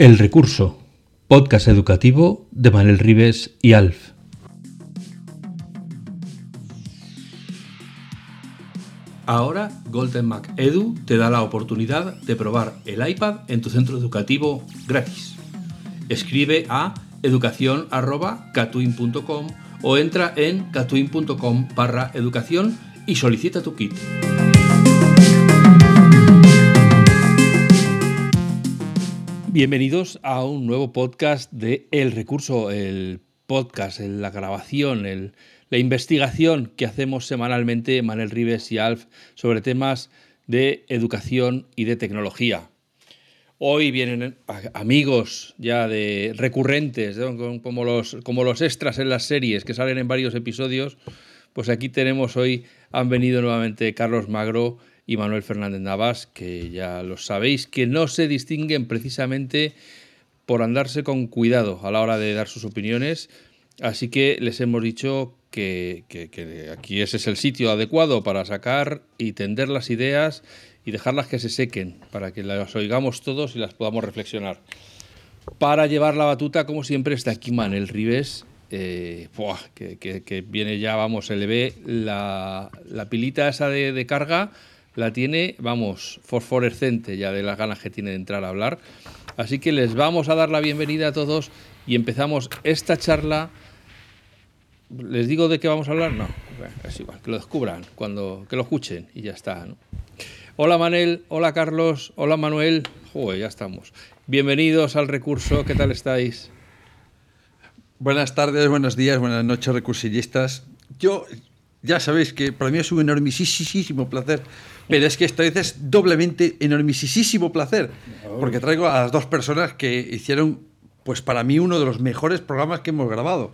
El recurso, podcast educativo de Manel Rives y Alf. Ahora Golden Mac Edu te da la oportunidad de probar el iPad en tu centro educativo gratis. Escribe a educación.catuin.com o entra en catuin.com barra educación y solicita tu kit. Bienvenidos a un nuevo podcast de El Recurso, el podcast, la grabación, la investigación que hacemos semanalmente Manel Rives y Alf sobre temas de educación y de tecnología. Hoy vienen amigos ya de recurrentes, como, los, como los extras en las series que salen en varios episodios. Pues aquí tenemos hoy, han venido nuevamente Carlos Magro y Manuel Fernández Navas, que ya lo sabéis, que no se distinguen precisamente por andarse con cuidado a la hora de dar sus opiniones. Así que les hemos dicho que, aquí ese es el sitio adecuado para sacar y tender las ideas y dejarlas que se sequen, para que las oigamos todos y las podamos reflexionar. Para llevar la batuta, como siempre, está aquí Manuel Rives, eh, que, viene ya, vamos, se le ve la, pilita esa de carga la tiene, vamos, fosforescente ya de las ganas que tiene de entrar a hablar. Así que les vamos a dar la bienvenida a todos y empezamos esta charla. ¿Les digo de qué vamos a hablar? No, es igual, que lo descubran, cuando, que lo escuchen y ya está. Hola Manel, hola Carlos, hola Manuel. Joder, ya estamos. Bienvenidos al recurso, ¿qué tal estáis? Buenas tardes, buenos días, buenas noches, recursillistas. Yo, ya sabéis que para mí es un enormisísimo placer pero es que esta vez es doblemente enormisísimo placer, porque traigo a las dos personas que hicieron, pues para mí, uno de los mejores programas que hemos grabado.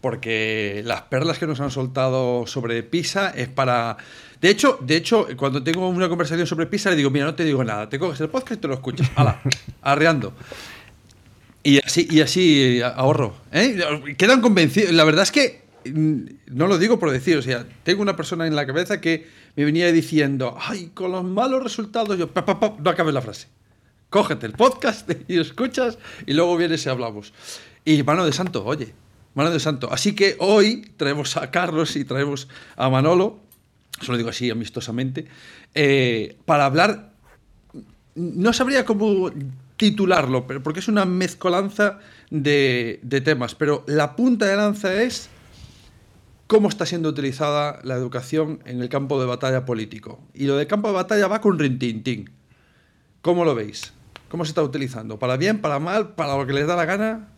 Porque las perlas que nos han soltado sobre Pisa es para. De hecho, de hecho, cuando tengo una conversación sobre Pisa, le digo, mira, no te digo nada, te coges el podcast y te lo escuchas. ¡Hala! arreando. Y así, y así ahorro. ¿eh? Quedan convencidos. La verdad es que no lo digo por decir, o sea, tengo una persona en la cabeza que me venía diciendo, ay, con los malos resultados, yo, no acabes la frase. Cógete el podcast y escuchas y luego vienes y hablamos. Y mano de santo, oye, mano de santo. Así que hoy traemos a Carlos y traemos a Manolo, solo digo así amistosamente, eh, para hablar, no sabría cómo titularlo, porque es una mezcolanza de, de temas, pero la punta de lanza es cómo está siendo utilizada la educación en el campo de batalla político. Y lo de campo de batalla va con rintintín. ¿Cómo lo veis? ¿Cómo se está utilizando? ¿Para bien, para mal, para lo que les da la gana?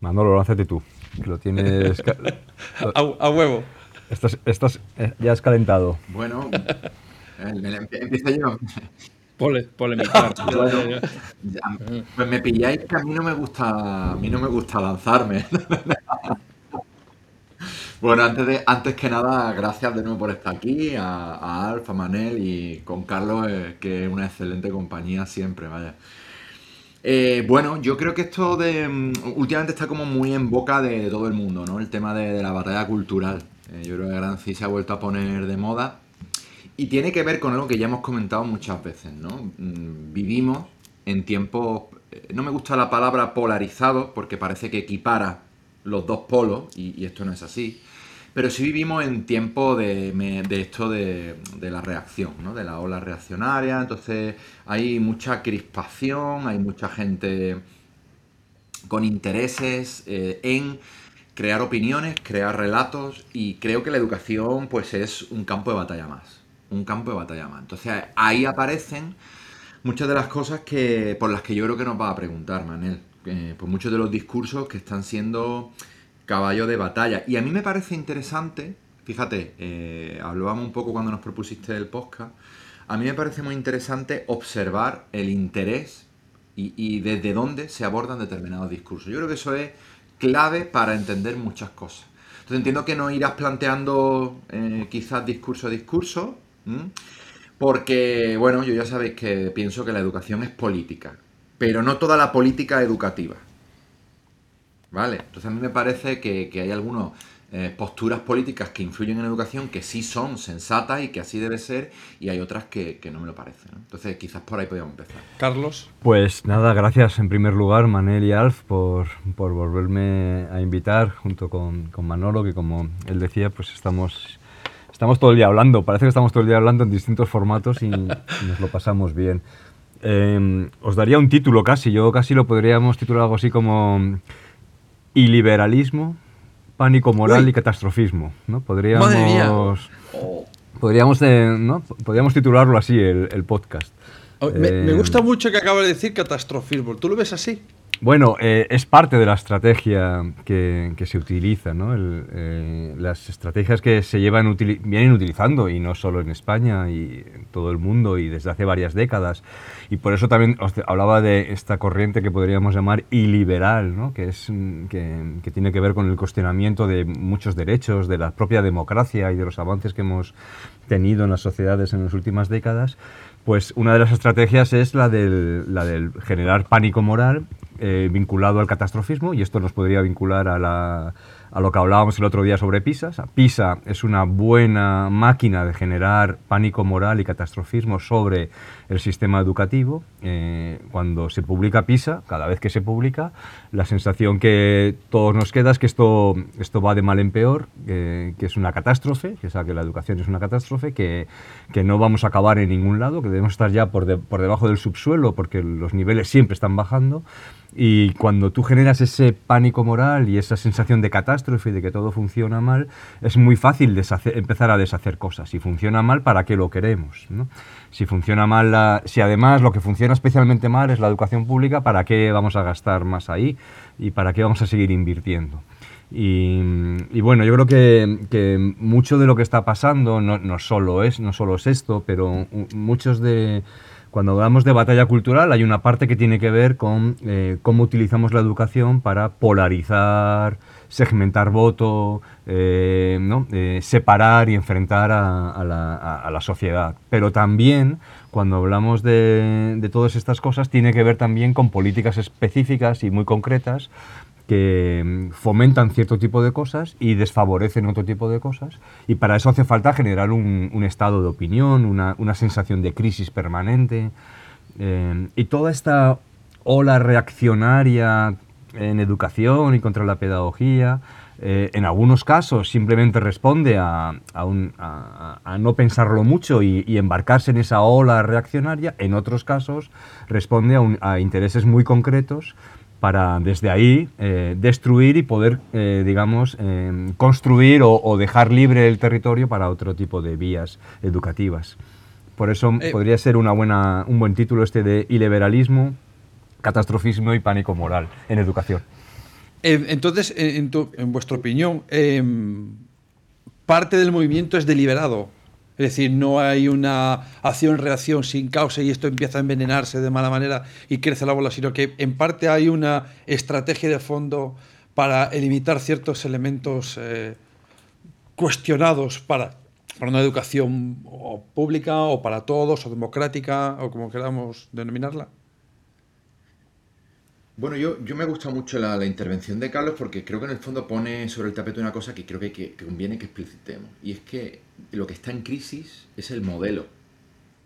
Manolo, lánzate tú, que lo tienes... a, huevo. Estás, eh, ya has calentado. Bueno, eh, empieza yo. Pole, pues me pilláis que a mí no me gusta, a mí no me gusta lanzarme. Bueno, antes, de, antes que nada, gracias de nuevo por estar aquí, a, a Alf, Manel y con Carlos, eh, que es una excelente compañía siempre, vaya. Eh, bueno, yo creo que esto de mm, últimamente está como muy en boca de todo el mundo, ¿no? El tema de, la batalla cultural. Eh, yo creo que Gran se ha vuelto a poner de moda y tiene que ver con algo que ya hemos comentado muchas veces, ¿no? Mm, vivimos en tiempos, no me gusta la palabra polarizado porque parece que equipara los dos polos y esto no es así. Pero sí vivimos en tiempo de, esto de, la reacción, ¿no? de la ola reaccionaria. Entonces hay mucha crispación, hay mucha gente con intereses eh, en crear opiniones, crear relatos y creo que la educación pues es un campo de batalla más. Un campo de batalla más. Entonces ahí aparecen muchas de las cosas que por las que yo creo que nos va a preguntar, Manel. Eh, pues muchos de los discursos que están siendo caballo de batalla. Y a mí me parece interesante, fíjate, eh, hablábamos un poco cuando nos propusiste el podcast, a mí me parece muy interesante observar el interés y, desde dónde se abordan determinados discursos. Yo creo que eso es clave para entender muchas cosas. Entonces entiendo que no irás planteando eh, quizás discurso a discurso, porque, bueno, yo ya sabéis que pienso que la educación es política, pero no toda la política educativa. ¿Vale? Entonces a mí me parece que, hay algunos eh, posturas políticas que influyen en la educación que sí son sensatas y que así debe ser, y hay otras que, no me lo parecen. Entonces, quizás por ahí podríamos empezar. Carlos. Pues nada, gracias en primer lugar, Manel y Alf, por, por volverme a invitar junto con, con, Manolo, que como él decía, pues estamos, estamos todo el día hablando. Parece que estamos todo el día hablando en distintos formatos y, nos lo pasamos bien. Em, os daría un título casi, yo casi lo podríamos titular algo así como iliberalismo pánico moral y catastrofismo. ¿no? Podríamos, podríamos, eh, ¿no? podríamos titularlo así, el, podcast. me, me, gusta eh, mucho que acabas de decir catastrofismo. ¿Tú lo ves así? Bueno, eh, es parte de la estrategia que, se utiliza. Eh, las estrategias que se llevan vienen utilizando, y no solo en España, y en todo el mundo, y desde hace varias décadas. Y por eso también os hablaba de esta corriente que podríamos llamar iliberal, que, es, que, que tiene que ver con el cuestionamiento de muchos derechos, de la propia democracia y de los avances que hemos tenido en las sociedades en las últimas décadas. Pues una de las estrategias es la del, la del generar pánico moral eh, vinculado al catastrofismo y esto nos podría vincular a la, a lo que hablábamos el otro día sobre PISA. PISA es una buena máquina de generar pánico moral y catastrofismo sobre el sistema educativo. Eh, cuando se publica PISA, cada vez que se publica, la sensación que todos nos queda es que esto, esto va de mal en peor, que es una catástrofe, que, que la educación es una catástrofe, que, que, no vamos a acabar en ningún lado, que debemos estar ya por, por debajo del subsuelo porque los niveles siempre están bajando. Y cuando tú generas ese pánico moral y esa sensación de catástrofe, de que todo funciona mal, es muy fácil empezar a deshacer cosas. Si funciona mal, ¿para qué lo queremos? Si funciona mal, si además lo que funciona especialmente mal es la educación pública, ¿para qué vamos a gastar más ahí? ¿Y para qué vamos a seguir invirtiendo? Y, bueno, yo creo que, mucho de lo que está pasando no, no, solo es, no solo es esto, pero muchos de cuando hablamos de batalla cultural hay una parte que tiene que ver con eh, cómo utilizamos la educación para polarizar, segmentar voto, eh, eh, separar y enfrentar a, la, sociedad. Pero también, cuando hablamos de, de todas estas cosas, tiene que ver también con políticas específicas y muy concretas que mm, fomentan cierto tipo de cosas y desfavorecen otro tipo de cosas. Y para eso hace falta generar un, estado de opinión, una, sensación de crisis permanente. Eh, y toda esta ola reaccionaria en educación y contra la pedagogía, eh, en algunos casos simplemente responde a, no pensarlo mucho y, embarcarse en esa ola reaccionaria, en otros casos responde a intereses muy concretos para desde ahí eh, destruir y poder, eh, digamos, em, construir o, dejar libre el territorio para otro tipo de vías educativas. Por eso eh, podría ser una buena, un buen título este de iliberalismo, catastrofismo y pánico moral en educación. entonces, en, en, vuestra opinión, parte del movimiento es deliberado. Es decir, no hay una acción-reacción sin causa y esto empieza a envenenarse de mala manera y crece la bola, sino que en parte hay una estrategia de fondo para eliminar ciertos elementos eh, cuestionados para, una educación pública o para todos o democrática o como queramos denominarla. Bueno, yo me gusta mucho la, intervención de Carlos porque creo que en el fondo pone sobre el tapete una cosa que creo que, conviene que explicitemos. Y es que lo que está en crisis es el modelo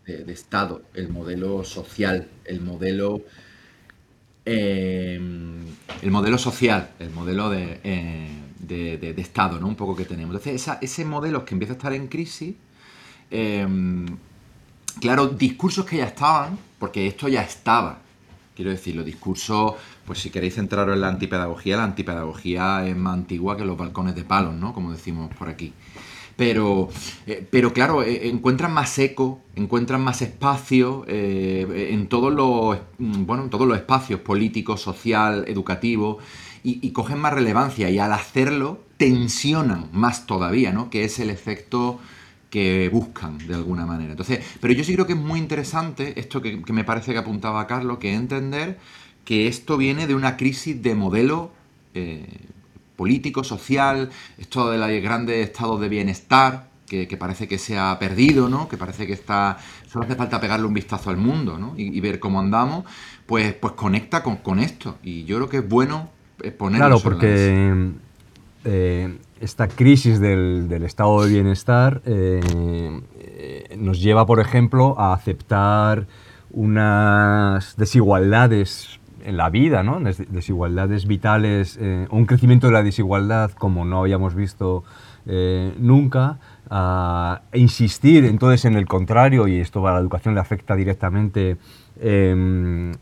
de, Estado, el modelo social, el modelo... Em, el modelo social, el modelo eh, de, Estado, ¿no? Un poco que tenemos. Entonces, ese modelo que empieza a estar en crisis, em, claro, discursos que ya estaban, porque esto ya estaba, Quiero decir, los discursos, pues si queréis centraros en la antipedagogía, la antipedagogía es más antigua que los balcones de palos, ¿no? Como decimos por aquí. Pero, eh, pero claro, eh, encuentran más eco, encuentran más espacio eh, en, todos los, mm, bueno, en todos los espacios políticos, social, educativo, y, cogen más relevancia. Y al hacerlo, tensionan más todavía, ¿no? Que es el efecto que buscan de alguna manera. Entonces, pero yo sí creo que es muy interesante esto que, me parece que apuntaba Carlos, que entender que esto viene de una crisis de modelo político, social, esto de los grandes estados de bienestar, que, parece que se ha perdido, ¿no? Que parece que está. Solo hace falta pegarle un vistazo al mundo, ¿no? Y, ver cómo andamos, pues, pues conecta con, esto. Y yo creo que es bueno ponerlo Claro, porque esta crisis del, estado de bienestar nos lleva, por ejemplo, a aceptar unas desigualdades en la vida, ¿no? desigualdades vitales, un crecimiento de la desigualdad como no habíamos visto nunca, a insistir entonces en el contrario, y esto a la educación le afecta directamente en,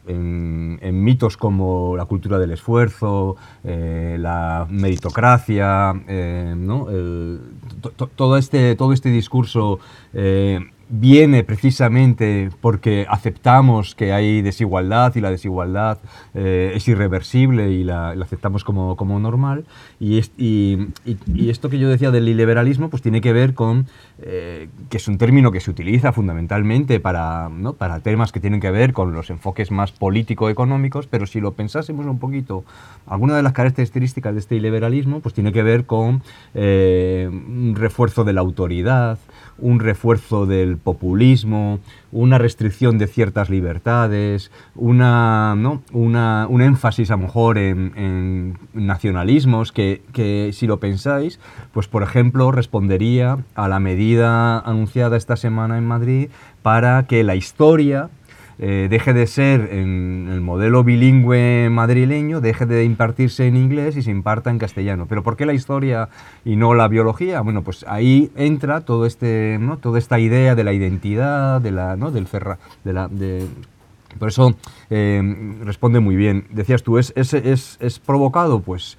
mitos como la cultura del esfuerzo, eh, la meritocracia, eh, ¿no? todo, este, todo este discurso eh, viene precisamente porque aceptamos que hay desigualdad y la desigualdad eh, es irreversible y la, aceptamos como, como normal. Y, y, y, esto que yo decía del liberalismo pues tiene que ver con eh, que es un término que se utiliza fundamentalmente para, ¿no? para temas que tienen que ver con los enfoques más político-económicos, pero si lo pensásemos un poquito, alguna de las características de este liberalismo pues tiene que ver con eh, un refuerzo de la autoridad, un refuerzo del populismo, una restricción de ciertas libertades, una, ¿no? una, un énfasis a lo mejor en, nacionalismos que, que, si lo pensáis, pues por ejemplo respondería a la medida anunciada esta semana en Madrid para que la historia eh, deje de ser en el modelo bilingüe madrileño, deje de impartirse en inglés y se imparta en castellano. Pero ¿por qué la historia y no la biología? Bueno, pues ahí entra todo este, ¿no? toda esta idea de la identidad, de la, ¿no? del ferra, de la, de, por eso eh, responde muy bien. Decías tú, ¿es, es, es, es provocado? Pues,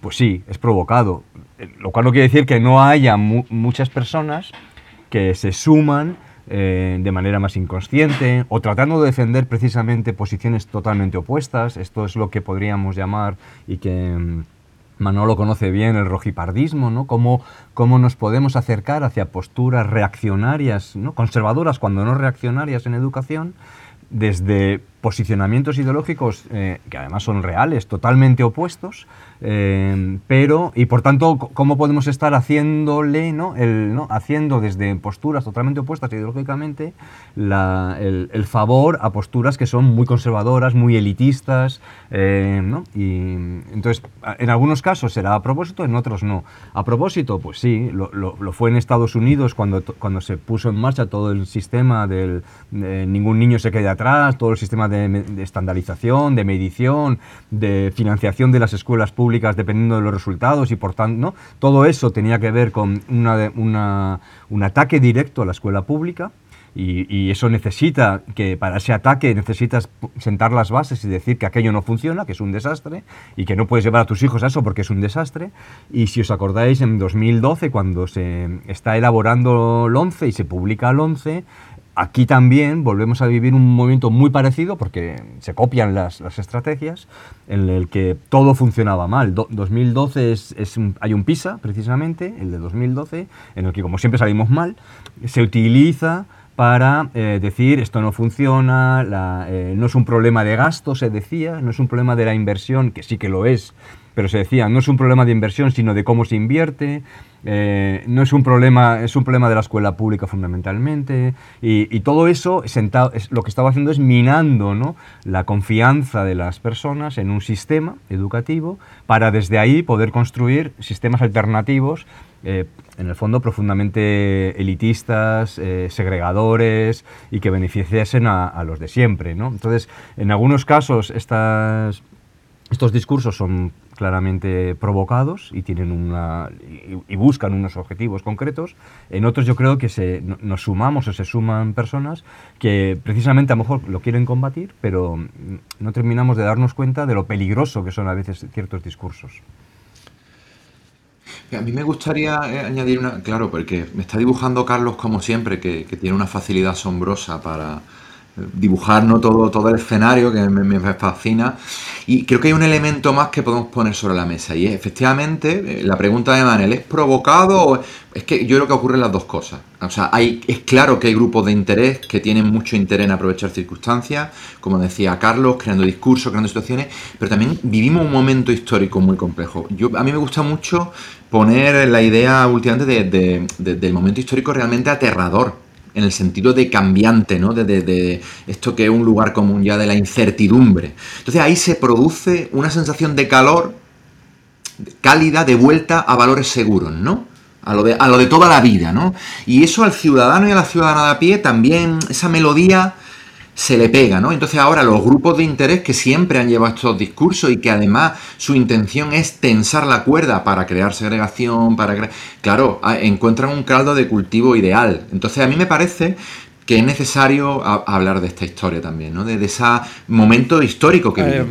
pues sí, es provocado. Lo cual no quiere decir que no haya muchas personas que se suman eh, de manera más inconsciente o tratando de defender precisamente posiciones totalmente opuestas. Esto es lo que podríamos llamar y que mm, Manolo conoce bien el rojipardismo, ¿no? Cómo, cómo nos podemos acercar hacia posturas reaccionarias, conservadoras cuando no reaccionarias en educación, desde posicionamientos ideológicos eh, que además son reales, totalmente opuestos, eh, pero, y por tanto, ¿cómo podemos estar haciéndole, ¿no? El, ¿no? haciendo desde posturas totalmente opuestas ideológicamente el, el, favor a posturas que son muy conservadoras, muy elitistas, eh, ¿no? Y entonces, en algunos casos será a propósito, en otros no. A propósito, pues sí, lo, lo, fue en Estados Unidos cuando, cuando se puso en marcha todo el sistema del ningún niño se quede atrás, todo el sistema de de, estandarización, de medición, de financiación de las escuelas públicas dependiendo de los resultados y por tanto, todo eso tenía que ver con un ataque directo a la escuela pública. Y, eso necesita que para ese ataque necesitas sentar las bases y decir que aquello no funciona, que es un desastre y que no puedes llevar a tus hijos a eso porque es un desastre. Y si os acordáis, en 2012, cuando se está elaborando el 11 y se publica el 11, Aquí también volvemos a vivir un momento muy parecido porque se copian las, estrategias en el que todo funcionaba mal. 2012 es, hay un PISA, precisamente, el de 2012, en el que como siempre salimos mal, se utiliza para eh, decir esto no funciona, eh, no es un problema de gasto, se decía, no es un problema de la inversión, que sí que lo es, pero se decía, no es un problema de inversión, sino de cómo se invierte, eh, no es un problema, es un problema de la escuela pública fundamentalmente, y, todo eso lo que estaba haciendo es minando ¿no? la confianza de las personas en un sistema educativo para desde ahí poder construir sistemas alternativos, eh, en el fondo profundamente elitistas, eh, segregadores y que beneficiasen a, a, los de siempre. ¿no? Entonces, en algunos casos estas, estos discursos son claramente provocados y tienen una y, buscan unos objetivos concretos. En otros yo creo que se, nos sumamos o se suman personas que precisamente a lo mejor lo quieren combatir, pero no terminamos de darnos cuenta de lo peligroso que son a veces ciertos discursos. A mí me gustaría eh, añadir una, claro, porque me está dibujando Carlos como siempre, que tiene una facilidad asombrosa para, dibujar ¿no? todo, todo el escenario que me, fascina. Y creo que hay un elemento más que podemos poner sobre la mesa y es efectivamente eh, la pregunta de Manel, ¿es provocado o es que yo creo que ocurren las dos cosas? O sea, hay, es claro que hay grupos de interés que tienen mucho interés en aprovechar circunstancias, como decía Carlos, creando discursos, creando situaciones, pero también vivimos un momento histórico muy complejo. Yo, a mí me gusta mucho poner la idea últimamente del momento histórico realmente aterrador en el sentido de cambiante, ¿no? De, esto que es un lugar común ya de la incertidumbre. Entonces ahí se produce una sensación de calor cálida de vuelta a valores seguros, ¿no? A lo, de, a lo de toda la vida, ¿no? Y eso al ciudadano y a la ciudadana de a pie también, esa melodía se le pega, ¿no? Entonces ahora los grupos de interés que siempre han llevado estos discursos y que además su intención es tensar la cuerda para crear segregación, para crear... Claro, encuentran un caldo de cultivo ideal. Entonces a mí me parece que es necesario hablar de esta historia también, ¿no? De, ese momento histórico que eh,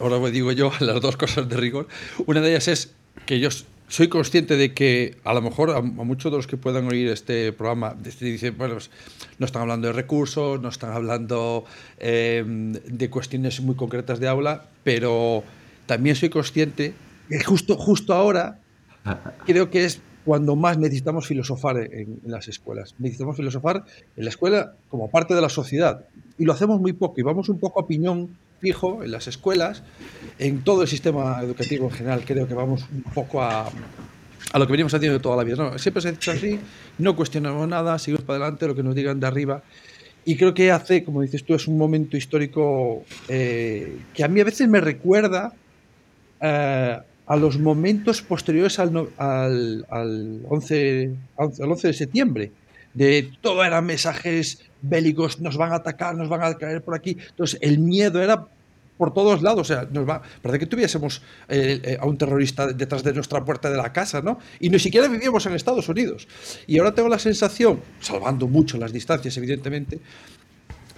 ahora me digo yo las dos cosas de rigor. Una de ellas es que yo soy consciente de que a lo mejor a, muchos de los que puedan oír este programa dicen, bueno, pues, no están hablando de recursos, no están hablando em, de cuestiones muy concretas de aula, pero también soy consciente que justo, justo ahora creo que es cuando más necesitamos filosofar en, las escuelas. Necesitamos filosofar en la escuela como parte de la sociedad. Y lo hacemos muy poco y vamos un poco a piñón fijo en las escuelas, en todo el sistema educativo en general. Creo que vamos un poco a, a lo que venimos haciendo toda la vida. Siempre se ha hecho así, no cuestionamos nada, seguimos para adelante, lo que nos digan de arriba. Y creo que hace, como dices tú, es un momento histórico eh, que a mí a veces me recuerda eh, a los momentos posteriores al, al, al, 11, al 11 de septiembre, de todo eran mensajes bélicos, nos van a atacar, nos van a caer por aquí. Entonces, el miedo era por todos lados. O sea, nos va, parece que tuviésemos eh, eh, a un terrorista detrás de nuestra puerta de la casa, ¿no? Y ni siquiera vivíamos en Estados Unidos. Y ahora tengo la sensación, salvando mucho las distancias, evidentemente,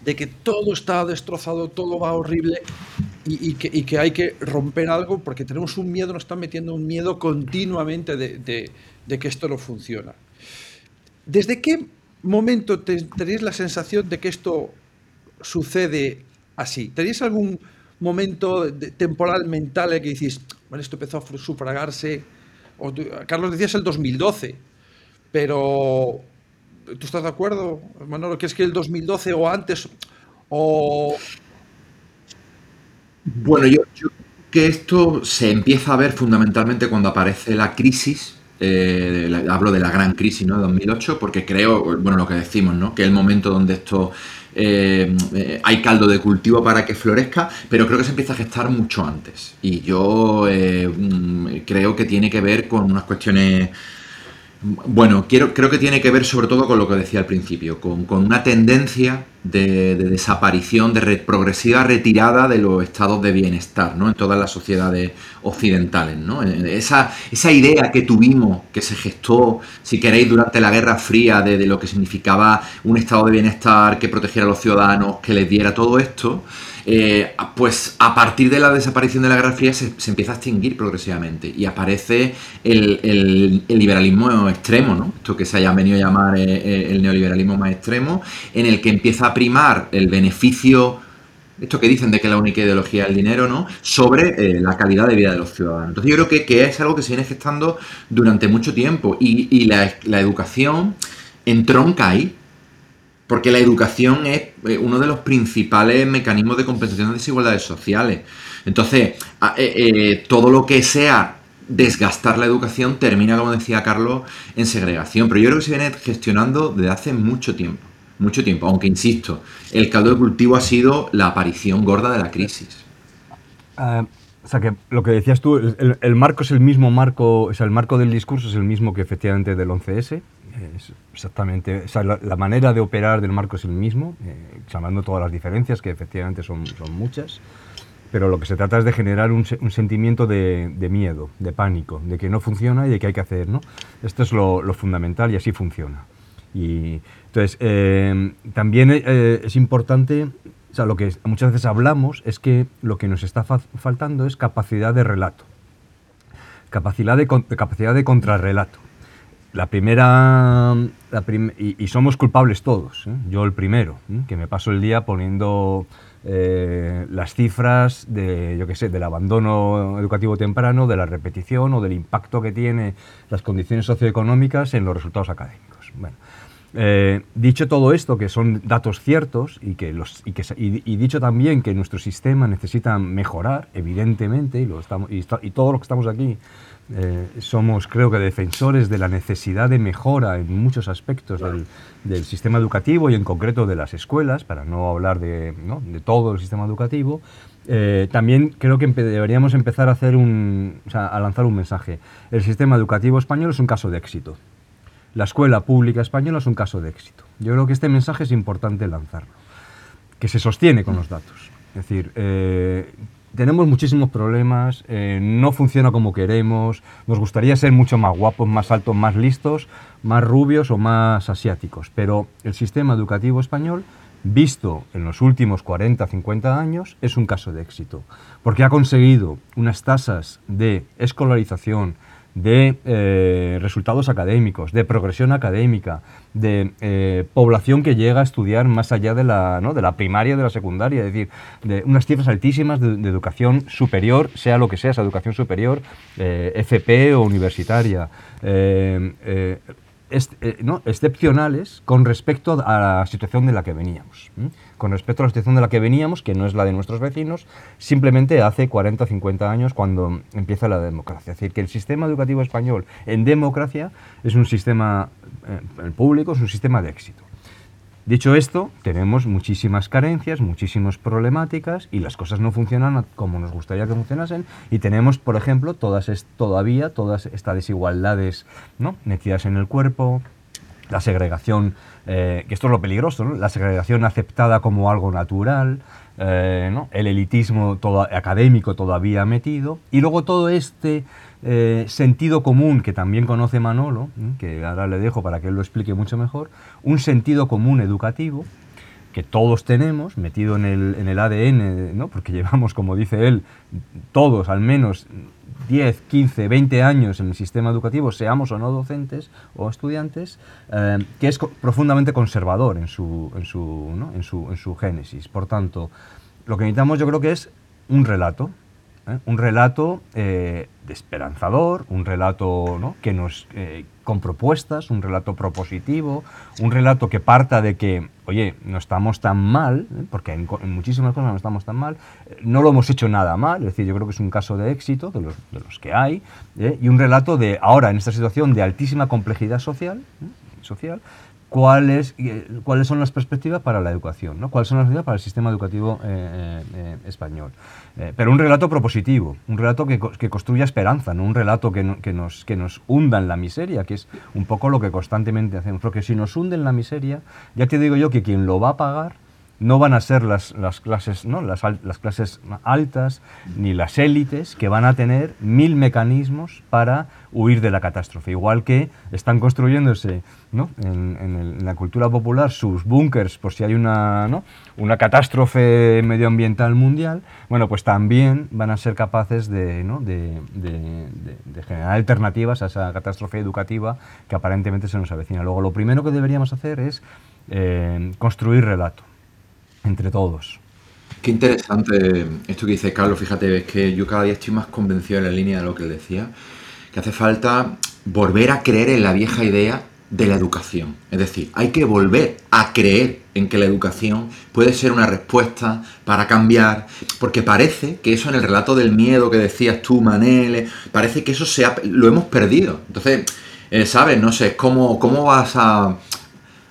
de que todo está destrozado, todo va horrible y, que, hay que romper algo porque tenemos un miedo, nos están metiendo un miedo continuamente de, que esto no funciona. ¿Desde qué momento tenéis la sensación de que esto sucede así? ¿Tenéis algún momento temporal mental en que decís, bueno, esto empezó a sufragarse? Carlos decías el 2012, pero ¿Tú estás de acuerdo, Manolo, que es que el 2012 o antes o... Bueno, yo, creo que esto se empieza a ver fundamentalmente cuando aparece la crisis, eh, hablo de la gran crisis ¿no? de 2008, porque creo, bueno, lo que decimos, ¿no? que el momento donde esto eh, eh, hay caldo de cultivo para que florezca, pero creo que se empieza a gestar mucho antes. Y yo mm, creo que tiene que ver con unas cuestiones bueno, quiero, creo que tiene que ver sobre todo con lo que decía al principio, con, una tendencia de, desaparición, de progresiva retirada de los estados de bienestar ¿no? en todas las sociedades occidentales. ¿no? Esa, esa idea que tuvimos, que se gestó, si queréis, durante la Guerra Fría, de, de lo que significaba un estado de bienestar que protegiera a los ciudadanos, que les diera todo esto, eh, pues a partir de la desaparición de la Guerra Fría se, empieza a extinguir progresivamente y aparece el, liberalismo extremo, ¿no? esto que se haya venido a llamar eh, eh, el neoliberalismo más extremo, en el que empieza a primar el beneficio esto que dicen de que la única ideología es el dinero, ¿no? Sobre la calidad de vida de los ciudadanos. Entonces yo creo que, es algo que se viene gestando durante mucho tiempo y, la, la, educación entronca ahí. Porque la educación es eh, uno de los principales mecanismos de compensación de desigualdades sociales. Entonces, eh, eh, todo lo que sea desgastar la educación termina, como decía Carlos, en segregación. Pero yo creo que se viene gestionando desde hace mucho tiempo. Mucho tiempo, aunque insisto, el caldo de cultivo ha sido la aparición gorda de la crisis. Ah, o sea que lo que decías tú, el, marco es el mismo marco, o sea, el marco del discurso es el mismo que efectivamente del 11S, es exactamente, o sea, la, manera de operar del marco es el mismo, eh, todas las diferencias, que efectivamente son, son muchas, pero lo que se trata es de generar un, un sentimiento de, de, miedo, de pánico, de que no funciona y de que hay que hacer, ¿no? Esto es lo, lo fundamental y así funciona. Y entonces, eh, también eh, es importante, o sea, lo que muchas veces hablamos es que lo que nos está faltando es capacidad de relato, capacidad de, capacidad de contrarrelato. La primera, y, somos culpables todos, ¿eh? yo el primero, ¿eh? que me paso el día poniendo eh, las cifras de, yo qué sé, del abandono educativo temprano, de la repetición o del impacto que tiene las condiciones socioeconómicas en los resultados académicos. Dicho todo esto, que son datos ciertos y, que los, y, que, y, dicho también que nuestro sistema necesita mejorar, evidentemente, y, lo estamos, que estamos aquí eh, somos, creo que, defensores de la necesidad de mejora en muchos aspectos del, sistema educativo y en concreto de las escuelas, para no hablar de, todo el sistema educativo. eh, también creo que deberíamos empezar a, hacer un, o sea, a lanzar un mensaje. El sistema educativo español es un caso de éxito. La escuela pública española es un caso de éxito. Yo creo que este mensaje es importante lanzarlo, que se sostiene con los datos. Es decir, eh, tenemos muchísimos problemas, eh, no funciona como queremos, nos gustaría ser mucho más guapos, más altos, más listos, más rubios o más asiáticos, pero el sistema educativo español visto en los últimos 40, 50 años, es un caso de éxito, porque ha conseguido unas tasas de escolarización, de eh, resultados académicos, de progresión académica, de eh, población que llega a estudiar más allá de la, de la primaria, de la secundaria, es decir, de unas cifras altísimas de, educación superior, sea lo que sea, esa educación superior, eh, FP o universitaria eh, ¿no? excepcionales con respecto a la situación de la que veníamos. Con respecto a la situación de la que veníamos, que no es la de nuestros vecinos, simplemente hace 40 o 50 años cuando empieza la democracia. Es decir, que el sistema educativo español en democracia es un sistema eh, público, es un sistema de éxito. Dicho esto, tenemos muchísimas carencias, muchísimas problemáticas y las cosas no funcionan como nos gustaría que funcionasen y tenemos, por ejemplo, todas todavía todas estas desigualdades ¿no? metidas en el cuerpo, la segregación, eh, que esto es lo peligroso, la segregación aceptada como algo natural, eh, el elitismo todo, académico todavía metido y luego todo este eh, sentido común que también conoce Manolo, que ahora le dejo para que él lo explique mucho mejor, un sentido común educativo que todos tenemos metido en el, en el ADN, ¿no? porque llevamos, como dice él, todos al menos 10, 15, 20 años en el sistema educativo, seamos o no docentes o estudiantes, eh, que es profundamente conservador en su, en, su, en, su, en su génesis. Por tanto, lo que necesitamos yo creo que es un relato, ¿eh? un relato eh, esperanzador, un relato que nos, eh, con propuestas, un relato propositivo, un relato que parta de que, oye, no estamos tan mal, porque en, muchísimas cosas no estamos tan mal, no lo hemos hecho nada mal, es decir, yo creo que es un caso de éxito de los, de los que hay, y un relato de ahora en esta situación de altísima complejidad social, social cuáles, cuáles son las perspectivas para la educación, ¿no? cuáles son las perspectivas para el sistema educativo eh, eh, eh, pero un relato propositivo, un relato que, que construya esperanza, no un relato que, que, nos, que nos hunda en la miseria, que es un poco lo que constantemente hacemos. Porque si nos hunde en la miseria, ya te digo yo que quien lo va a pagar no van a ser las, las clases, ¿no? las, las, clases altas ni las élites que van a tener mil mecanismos para huir de la catástrofe. Igual que están construyéndose ¿no? en, en, la cultura popular sus búnkers por si hay una, ¿no? una catástrofe medioambiental mundial, bueno, pues también van a ser capaces de, ¿no? de, de generar alternativas a esa catástrofe educativa que aparentemente se nos avecina. Luego, lo primero que deberíamos hacer es eh, construir relato entre todos. Qué interesante esto que dice Carlos, fíjate, es que yo cada día estoy más convencido en la línea de lo que él decía, que hace falta volver a creer en la vieja idea de la educación. Es decir, hay que volver a creer en que la educación puede ser una respuesta para cambiar, porque parece que eso en el relato del miedo que decías tú, Manel, parece que eso se lo hemos perdido. Entonces, eh, ¿sabes? No sé, ¿cómo, cómo vas a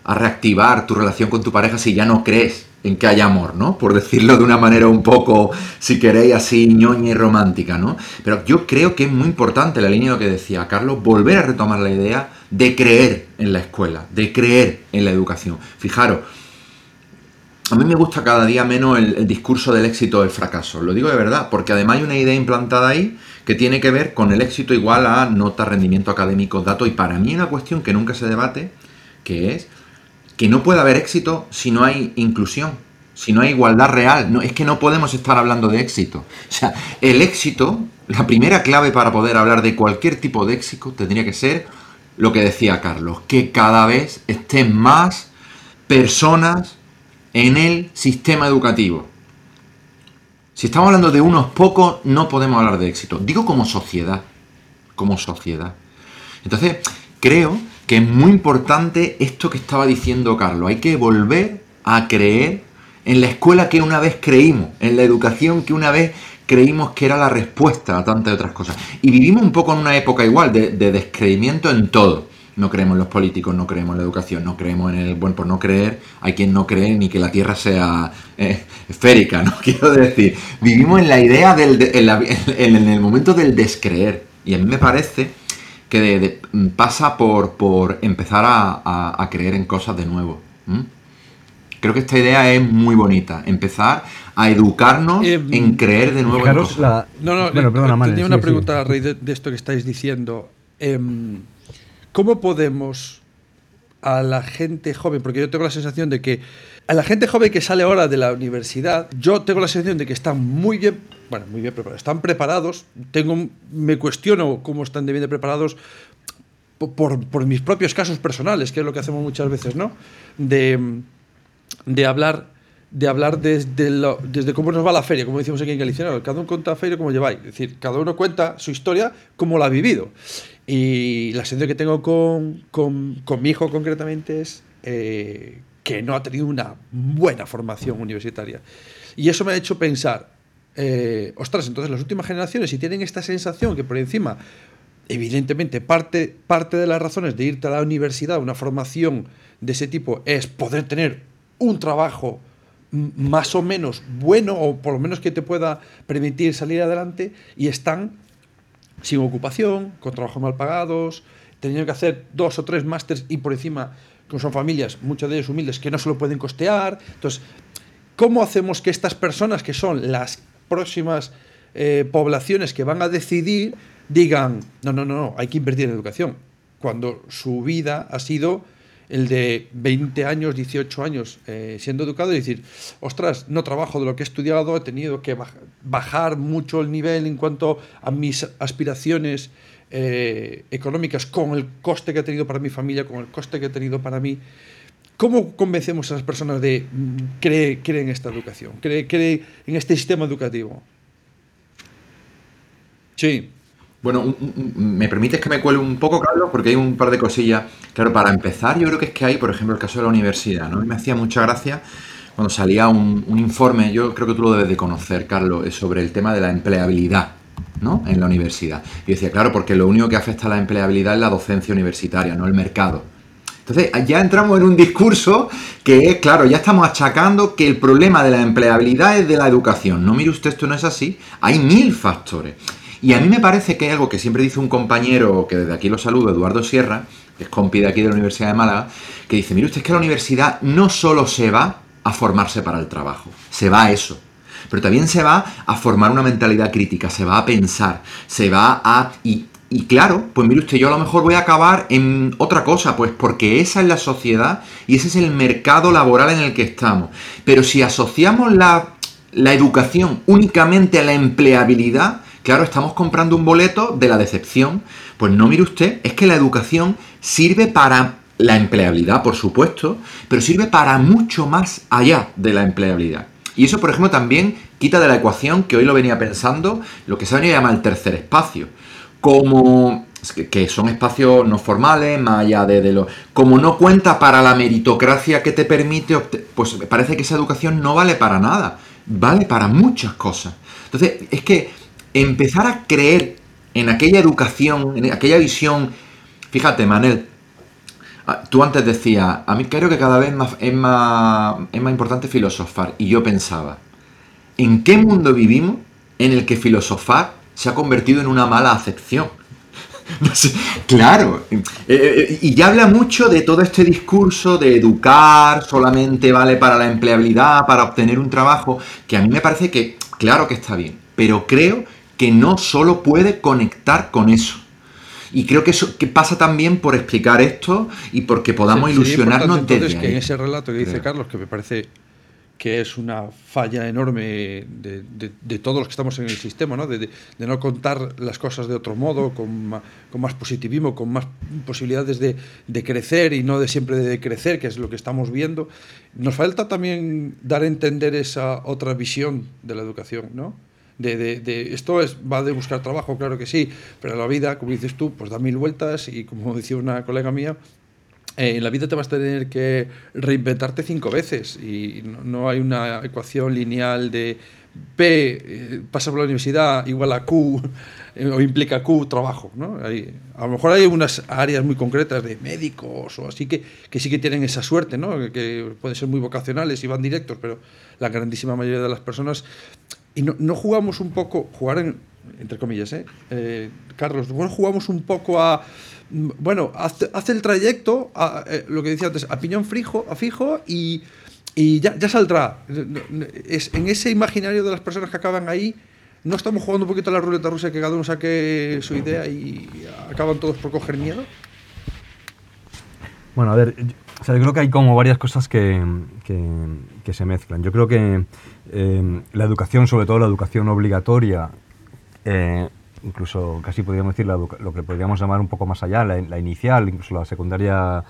reactivar tu relación con tu pareja si ya no crees en que hay amor, ¿no? Por decirlo de una manera un poco, si queréis, así ñoña y romántica, ¿no? Pero yo creo que es muy importante la línea de lo que decía Carlos, volver a retomar la idea de creer en la escuela, de creer en la educación. Fijaros, a mí me gusta cada día menos el, discurso del éxito o el fracaso, lo digo de verdad, porque además hay una idea implantada ahí que tiene que ver con el éxito igual a nota, rendimiento académico, datos, y para mí una cuestión que nunca se debate, que es que no puede haber éxito si no hay inclusión, si no hay igualdad real. No, es que no podemos estar hablando de éxito. O sea, el éxito, la primera clave para poder hablar de cualquier tipo de éxito tendría que ser lo que decía Carlos, que cada vez estén más personas en el sistema educativo. Si estamos hablando de unos pocos, no podemos hablar de éxito. Digo como sociedad, como sociedad. Entonces, creo que es muy importante esto que estaba diciendo Carlos. Hay que volver a creer en la escuela que una vez creímos, en la educación que una vez creímos que era la respuesta a tantas otras cosas. Y vivimos un poco en una época igual de, descreimiento en todo. no creemos en los políticos, no creemos en la educación, no creemos en el... Bueno, por no creer, hay quien no cree ni que la Tierra sea eh, esférica, ¿no? Quiero decir, vivimos en la idea del... en, el momento del descreer. Y a mí me parece que pasa por, por empezar a, creer en cosas de nuevo. Creo que esta idea es muy bonita. Empezar a educarnos eh, en creer de nuevo en cosas. No, no, bueno, perdona, tenía una pregunta a raíz de, esto que estáis diciendo. Em, ¿Cómo podemos a la gente joven, porque yo tengo la sensación de que a la gente joven que sale ahora de la universidad, yo tengo la sensación de que están muy bien, bueno, muy bien preparados, están preparados, tengo, me cuestiono cómo están de bien preparados por, por, mis propios casos personales, que es lo que hacemos muchas veces, ¿no? De, de hablar de hablar desde, lo, desde cómo nos va la feria, como decimos aquí en Galicia, cada uno cuenta feria como lleváis, es decir, cada uno cuenta su historia como la ha vivido. Y la sensación que tengo con, con, con mi hijo concretamente es eh, que no ha tenido una buena formación universitaria. Y eso me ha hecho pensar, eh, ostras, entonces las últimas generaciones, si tienen esta sensación que por encima, evidentemente, parte, parte de las razones de irte a la universidad, una formación de ese tipo, es poder tener un trabajo más o menos bueno o por lo menos que te pueda permitir salir adelante y están sin ocupación, con trabajos mal pagados, teniendo que hacer dos o tres másters y por encima con son familias, muchas de ellas humildes, que no se lo pueden costear. Entonces, ¿cómo hacemos que estas personas, que son las próximas eh, poblaciones que van a decidir, digan, no, no, no, no, hay que invertir en educación? Cuando su vida ha sido el de 20 años, 18 años eh, siendo educado y decir, ostras, no trabajo de lo que he estudiado, he tenido que bajar mucho el nivel en cuanto a mis aspiraciones eh, económicas con el coste que he tenido para mi familia, con el coste que he tenido para mí. ¿Cómo convencemos a las personas de mm, creer, en esta educación, creer, en este sistema educativo? Sí. Bueno, ¿me permites que me cuele un poco, Carlos? Porque hay un par de cosillas. Claro, para empezar, yo creo que es que hay, por ejemplo, el caso de la universidad, ¿no? me hacía mucha gracia cuando salía un, informe, yo creo que tú lo debes de conocer, Carlos, sobre el tema de la empleabilidad, ¿no? En la universidad. Y decía, claro, porque lo único que afecta a la empleabilidad es la docencia universitaria, no el mercado. Entonces, ya entramos en un discurso que es, claro, ya estamos achacando que el problema de la empleabilidad es de la educación. No, mire usted, esto no es así. Hay mil factores. Y a mí me parece que hay algo que siempre dice un compañero, que desde aquí lo saludo, Eduardo Sierra, que es compi de aquí de la Universidad de Málaga, que dice, mire usted, es que la universidad no solo se va a formarse para el trabajo, se va a eso. Pero también se va a formar una mentalidad crítica, se va a pensar, se va a... y claro, pues mire usted, yo a lo mejor voy a acabar en otra cosa, pues porque esa es la sociedad y ese es el mercado laboral en el que estamos. Pero si asociamos la, la educación únicamente a la empleabilidad, Claro, estamos comprando un boleto de la decepción. Pues no, mire usted, es que la educación sirve para la empleabilidad, por supuesto, pero sirve para mucho más allá de la empleabilidad. Y eso, por ejemplo, también quita de la ecuación, que hoy lo venía pensando, lo que se venido a llamar el tercer espacio. Como que son espacios no formales, más allá de, de, lo... Como no cuenta para la meritocracia que te permite, pues parece que esa educación no vale para nada, vale para muchas cosas. Entonces, es que empezar a creer en aquella educación, en aquella visión. Fíjate, Manel, ah, tú antes decías, a mí creo que cada vez es, más, es más importante filosofar. Y yo pensaba, ¿en qué mundo vivimos en el que filosofar se ha convertido en una mala acepción? claro, eh, eh, y ya habla mucho de todo este discurso de educar solamente vale para la empleabilidad, para obtener un trabajo, que a mí me parece que, claro que está bien, pero creo que no solo puede conectar con eso. Y creo que eso que pasa también por explicar esto y porque podamos ilusionarnos entonces que en ese relato que dice Carlos, que me parece que es una falla enorme de, todos los que estamos en el sistema, ¿no? De, no contar las cosas de otro modo, con, con más positivismo, con más posibilidades de, crecer y no de siempre de crecer, que es lo que estamos viendo. Nos falta también dar a entender esa otra visión de la educación, ¿no? de, esto es, va de buscar trabajo, claro que sí, pero la vida, como dices tú, pues da mil vueltas y como decía una colega mía, eh, en la vida te vas a tener que reinventarte cinco veces y no, hay una ecuación lineal de P eh, pasa por la universidad igual a Q eh, o implica Q trabajo. ¿no? A lo mejor hay unas áreas muy concretas de médicos o así que, que sí que tienen esa suerte, ¿no? que, que pueden ser muy vocacionales y van directos, pero la grandísima mayoría de las personas... Y no, no jugamos un poco, jugar en, entre comillas, ¿eh? Eh, Carlos, bueno, jugamos un poco a... Bueno, haz el trayecto, eh, lo que decía antes, a piñón fijo, a fijo y, y ya, ya saldrá. Es, en ese imaginario de las personas que acaban ahí, ¿no estamos jugando un poquito a la ruleta rusa que cada uno saque su idea y acaban todos por coger miedo? Bueno, a ver, sea, yo creo que hay como varias cosas que, que- se mezclan. Yo creo que eh, la educación, sobre todo la educación obligatoria, eh, incluso casi podríamos decir lo que podríamos llamar un poco más allá, la, inicial, incluso la secundaria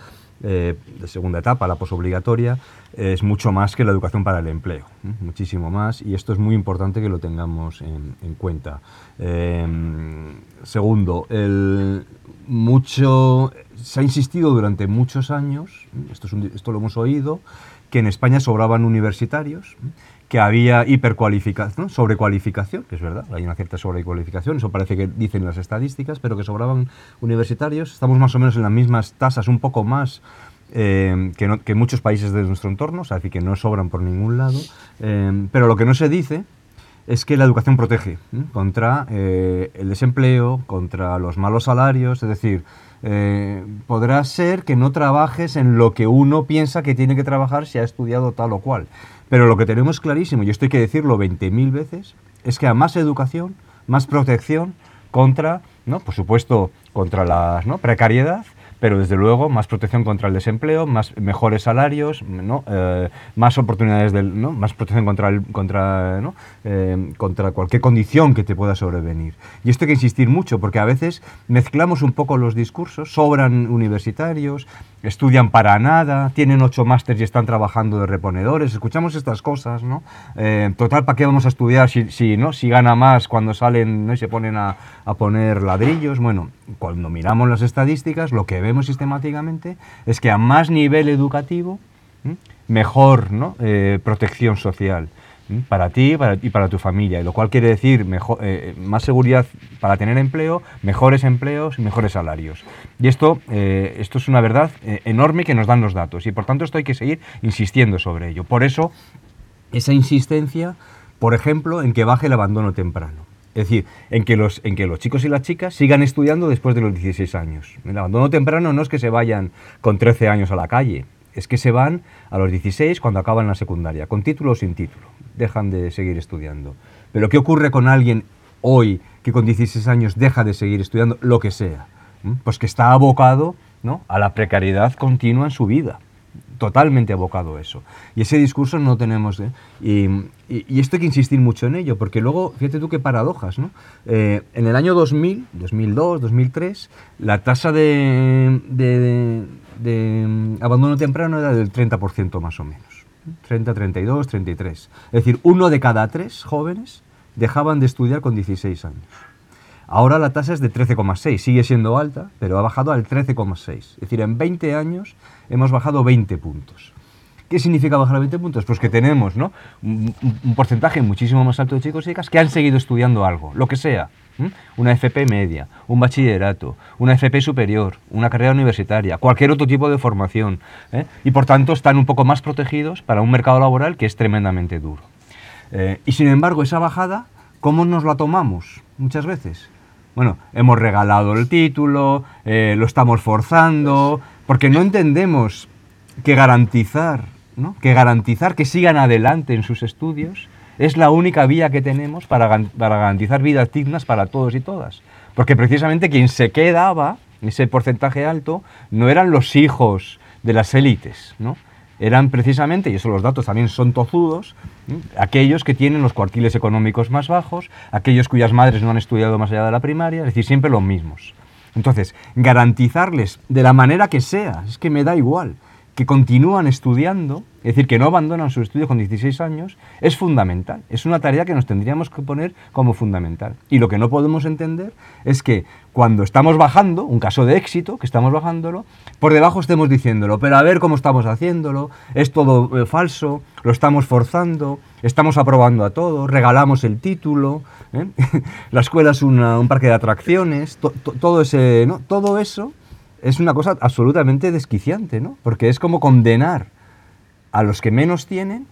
eh, de segunda etapa, la posobligatoria, es mucho más que la educación para el empleo, ¿eh? muchísimo más, y esto es muy importante que lo tengamos en, en cuenta. Eh, segundo, mucho, se ha insistido durante muchos años, esto, es un- esto lo hemos oído, que en España sobraban universitarios, que había hipercualificación, sobrecualificación, que es verdad, hay una cierta sobrecualificación, eso parece que dicen las estadísticas, pero que sobraban universitarios, estamos más o menos en las mismas tasas, un poco más eh, que, no- muchos países de nuestro entorno, o sea, que no sobran por ningún lado, eh, pero lo que no se dice es que la educación protege contra eh, el desempleo, contra los malos salarios, es decir, eh, podrá ser que no trabajes en lo que uno piensa que tiene que trabajar si ha estudiado tal o cual. Pero lo que tenemos clarísimo, y esto hay que decirlo 20.000 veces, es que a más educación, más protección contra, ¿no? por supuesto, contra la ¿no? precariedad, pero desde luego más protección contra el desempleo, más mejores salarios, ¿no? Eh, más oportunidades, del, ¿no? más protección contra, el, contra, ¿no? Eh, contra cualquier condición que te pueda sobrevenir. Y esto hay que insistir mucho, porque a veces mezclamos un poco los discursos, sobran universitarios, estudian para nada, tienen ocho másteres y están trabajando de reponedores, escuchamos estas cosas, ¿no? Eh, total, ¿para qué vamos a estudiar si, si, ¿no? si gana más cuando salen ¿no? y se ponen a, a poner ladrillos? Bueno, cuando miramos las estadísticas, lo que vemos sistemáticamente es que a más nivel educativo, mejor ¿no? Eh, protección social para ti y para tu familia, y lo cual quiere decir mejor, eh, más seguridad para tener empleo, mejores empleos y mejores salarios. Y esto, eh, esto es una verdad enorme que nos dan los datos, y por tanto esto hay que seguir insistiendo sobre ello. Por eso, esa insistencia, por ejemplo, en que baje el abandono temprano. Es decir, en que, los, en que los chicos y las chicas sigan estudiando después de los 16 años. El abandono temprano no es que se vayan con 13 años a la calle, es que se van a los 16 cuando acaban la secundaria, con título o sin título. Dejan de seguir estudiando. Pero ¿qué ocurre con alguien hoy que con 16 años deja de seguir estudiando lo que sea? Pues que está abocado ¿no? a la precariedad continua en su vida totalmente abocado a eso. Y ese discurso no tenemos... ¿eh? Y, y- y esto hay que insistir mucho en ello, porque luego, fíjate tú qué paradojas, ¿no? Eh, en el año 2000, 2002, 2003, la tasa de, de- de, abandono temprano era del 30% más o menos. 30, 32, 33. Es decir, uno de cada tres jóvenes dejaban de estudiar con 16 años. Ahora la tasa es de 13,6, sigue siendo alta, pero ha bajado al 13,6. Es decir, en 20 años hemos bajado 20 puntos. ¿Qué significa bajar a 20 puntos? Pues que tenemos ¿no? un, porcentaje muchísimo más alto de chicos y chicas que han seguido estudiando algo, lo que sea. Una FP media, un bachillerato, una FP superior, una carrera universitaria, cualquier otro tipo de formación. ¿eh? Y por tanto están un poco más protegidos para un mercado laboral que es tremendamente duro. Eh, y sin embargo, esa bajada, ¿cómo nos la tomamos muchas veces? Bueno, hemos regalado el título, eh, lo estamos forzando, porque no entendemos que garantizar, ¿no? que garantizar que sigan adelante en sus estudios es la única vía que tenemos para, garantizar vidas dignas para todos y todas. Porque precisamente quien se quedaba, ese porcentaje alto, no eran los hijos de las élites, ¿no? eran precisamente, y eso los datos también son tozudos. Aquellos que tienen los cuartiles económicos más bajos, aquellos cuyas madres no han estudiado más allá de la primaria, es decir, siempre los mismos. Entonces, garantizarles de la manera que sea, es que me da igual, que continúan estudiando, es decir, que no abandonan sus estudios con 16 años, es fundamental. Es una tarea que nos tendríamos que poner como fundamental. Y lo que no podemos entender es que cuando estamos bajando, un caso de éxito, que estamos bajándolo, por debajo estemos diciéndolo, pero a ver cómo estamos haciéndolo, es todo eh, falso, lo estamos forzando, estamos aprobando a todos, regalamos el título, ¿eh? la escuela es un parque de atracciones, todo, ese, ¿no? todo eso es una cosa absolutamente desquiciante, ¿no? porque es como condenar a los que menos tienen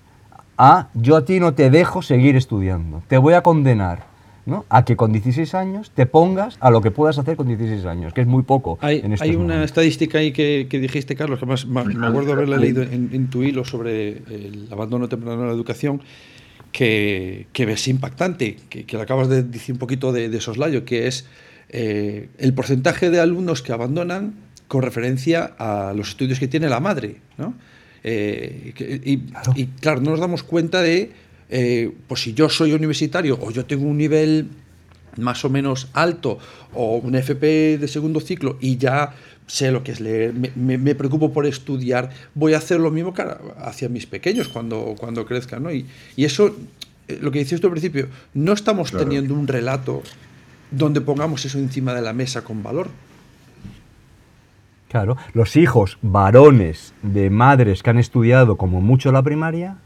a yo a ti no te dejo seguir estudiando, te voy a condenar ¿no? a que con 16 años te pongas a lo que puedas hacer con 16 años, que es muy poco. Hay, hay una estadística ahí que, dijiste, Carlos, que más, me acuerdo haberla leído en, tu hilo sobre el abandono temprano de la educación, que, que es impactante, que, que acabas de decir un poquito de, soslayo, que es eh, el porcentaje de alumnos que abandonan con referencia a los estudios que tiene la madre. ¿no? Eh, y, claro. no nos damos cuenta de, eh, pues si yo soy universitario o yo tengo un nivel más o menos alto o un FP de segundo ciclo y ya sé lo que es leer, me, preocupo por estudiar, voy a hacer lo mismo hacia mis pequeños cuando, cuando crezcan. ¿no? Y, eso, eh, lo que decías tú al principio, no estamos teniendo un relato donde pongamos eso encima de la mesa con valor. Claro, los hijos varones de madres que han estudiado como mucho la primaria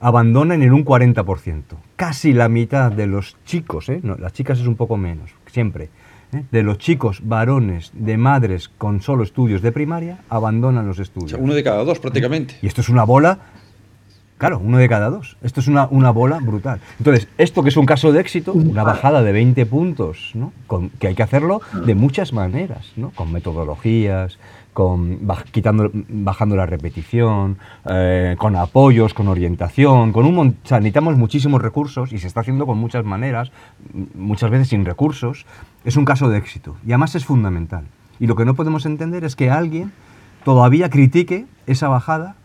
abandonan en un 40%. Casi la mitad de los chicos, ¿eh? las chicas es un poco menos, siempre, ¿eh? de los chicos varones de madres con solo estudios de primaria abandonan los estudios. uno de cada dos prácticamente. Y esto es una bola Claro, uno de cada dos. Esto es una, una, bola brutal. Entonces, esto que es un caso de éxito, una bajada de 20 puntos, ¿no? que hay que hacerlo de muchas maneras, ¿no? con metodologías, con quitando, bajando la repetición, eh, con apoyos, con orientación, con un o sea, necesitamos muchísimos recursos y se está haciendo con muchas maneras, muchas veces sin recursos. Es un caso de éxito y además es fundamental. Y lo que no podemos entender es que alguien todavía critique esa bajada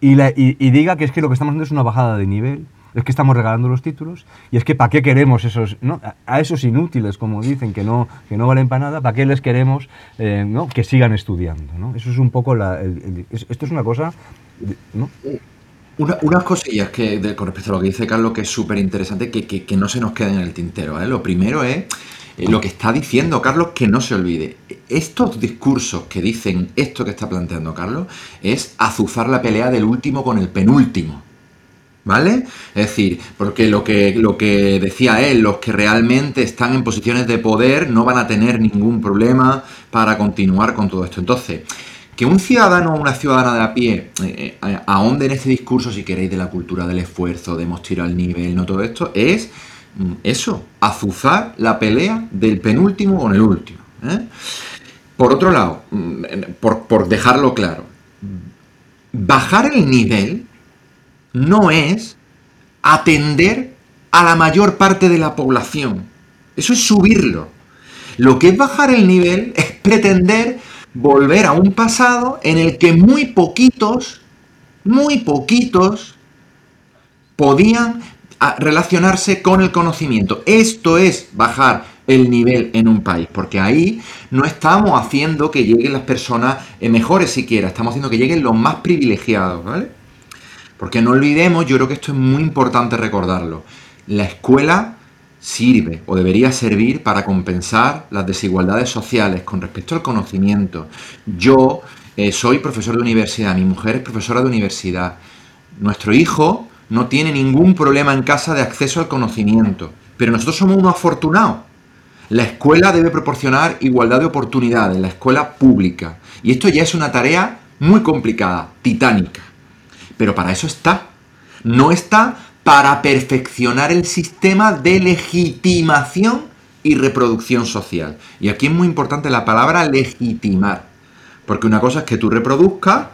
y, diga que es que lo que estamos haciendo es una bajada de nivel, es que estamos regalando los títulos y es que ¿para qué queremos esos, a esos inútiles, como dicen, que no, que no valen para nada, ¿para qué les queremos eh, que sigan estudiando? Eso es un poco la... esto es una cosa... unas cosillas que con respecto a lo que dice Carlos que es súper interesante, que, que, no se nos queden en el tintero. ¿eh? Lo primero es eh, lo que está diciendo Carlos, que no se olvide. Estos discursos que dicen esto que está planteando Carlos es azuzar la pelea del último con el penúltimo. ¿Vale? Es decir, porque lo que, lo que decía él, los que realmente están en posiciones de poder no van a tener ningún problema para continuar con todo esto. Entonces, que un ciudadano o una ciudadana de a pie eh, eh, ahonde en este discurso, si queréis, de la cultura del esfuerzo, de mostrar el nivel, no todo esto, es eso, azuzar la pelea del penúltimo con el último. ¿eh? Por otro lado, mm, por, dejarlo claro, bajar el nivel no es atender a la mayor parte de la población. Eso es subirlo. Lo que es bajar el nivel es pretender volver a un pasado en el que muy poquitos, muy poquitos podían a relacionarse con el conocimiento. Esto es bajar el nivel en un país, porque ahí no estamos haciendo que lleguen las personas eh, mejores siquiera, estamos haciendo que lleguen los más privilegiados, ¿vale? Porque no olvidemos, yo creo que esto es muy importante recordarlo, la escuela sirve o debería servir para compensar las desigualdades sociales con respecto al conocimiento. Yo eh, soy profesor de universidad, mi mujer es profesora de universidad, nuestro hijo no tiene ningún problema en casa de acceso al conocimiento. Pero nosotros somos unos afortunados. La escuela debe proporcionar igualdad de oportunidades, la escuela pública. Y esto ya es una tarea muy complicada, titánica. Pero para eso está. No está para perfeccionar el sistema de legitimación y reproducción social. Y aquí es muy importante la palabra legitimar. Porque una cosa es que tú reproduzcas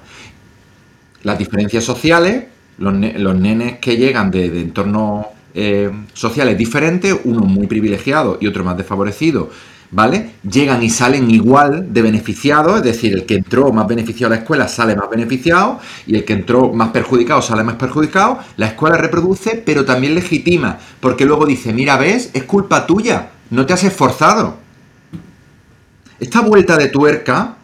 las diferencias sociales, los, nenes que llegan de, entornos eh, sociales diferentes, uno muy privilegiado y otro más desfavorecido, ¿vale? Llegan y salen igual de beneficiados, es decir, el que entró más beneficiado a la escuela sale más beneficiado y el que entró más perjudicado sale más perjudicado. La escuela reproduce, pero también legitima, porque luego dice, mira, ves, es culpa tuya, no te has esforzado. Esta vuelta de tuerca,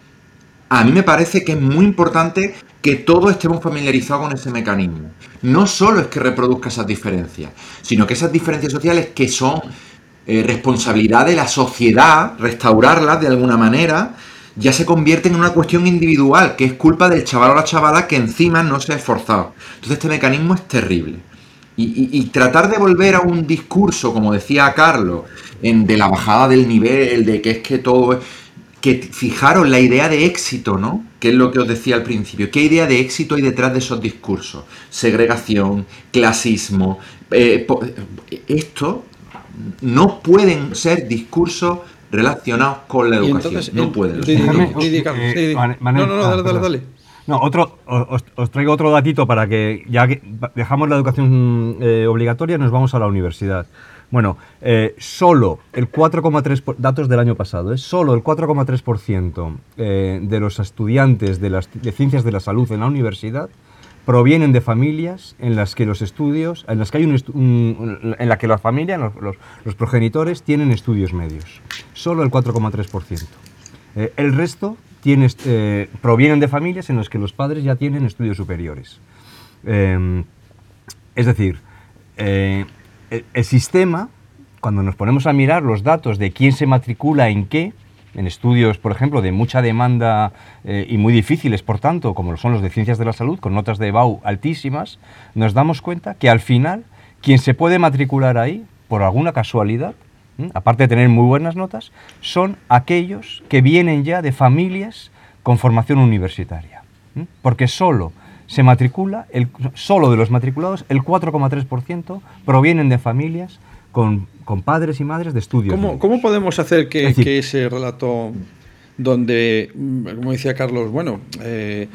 a mí me parece que es muy importante que todos estemos familiarizados con ese mecanismo. No solo es que reproduzca esas diferencias, sino que esas diferencias sociales que son eh, responsabilidad de la sociedad, restaurarlas de alguna manera, ya se convierten en una cuestión individual, que es culpa del chaval o la chavala que encima no se ha esforzado. Entonces este mecanismo es terrible. Y, tratar de volver a un discurso, como decía Carlos, en, de la bajada del nivel, de que es que todo... Que fijaros la idea de éxito, ¿no? Que es lo que os decía al principio. ¿Qué idea de éxito hay detrás de esos discursos? Segregación, clasismo. Eh, esto no pueden ser discursos relacionados con la educación. no pueden. no, no, no, dale, dale, dale. No, otro, os, traigo otro datito para que, ya que dejamos la educación eh, obligatoria, nos vamos a la universidad. Bueno, eh, solo el 4,3%, datos del año pasado, eh, solo el 4,3% eh, de los estudiantes de, las, de ciencias de la salud en la universidad provienen de familias en las que los estudios, en las que hay un, en la que la familia, los, progenitores tienen estudios medios. Solo el 4,3%. el resto eh, provienen de familias en las que los padres ya tienen estudios superiores. Es decir, el, sistema, cuando nos ponemos a mirar los datos de quién se matricula en qué, en estudios, por ejemplo, de mucha demanda eh, y muy difíciles, por tanto, como son los de ciencias de la salud, con notas de BAU altísimas, nos damos cuenta que al final, quien se puede matricular ahí, por alguna casualidad, aparte de tener muy buenas notas, son aquellos que vienen ya de familias con formación universitaria. Porque solo se matricula, el, solo de los matriculados, el 4,3% provienen de familias con, padres y madres de estudios. ¿Cómo, ¿cómo podemos hacer que, que, ese relato donde, como decía Carlos, bueno, eh,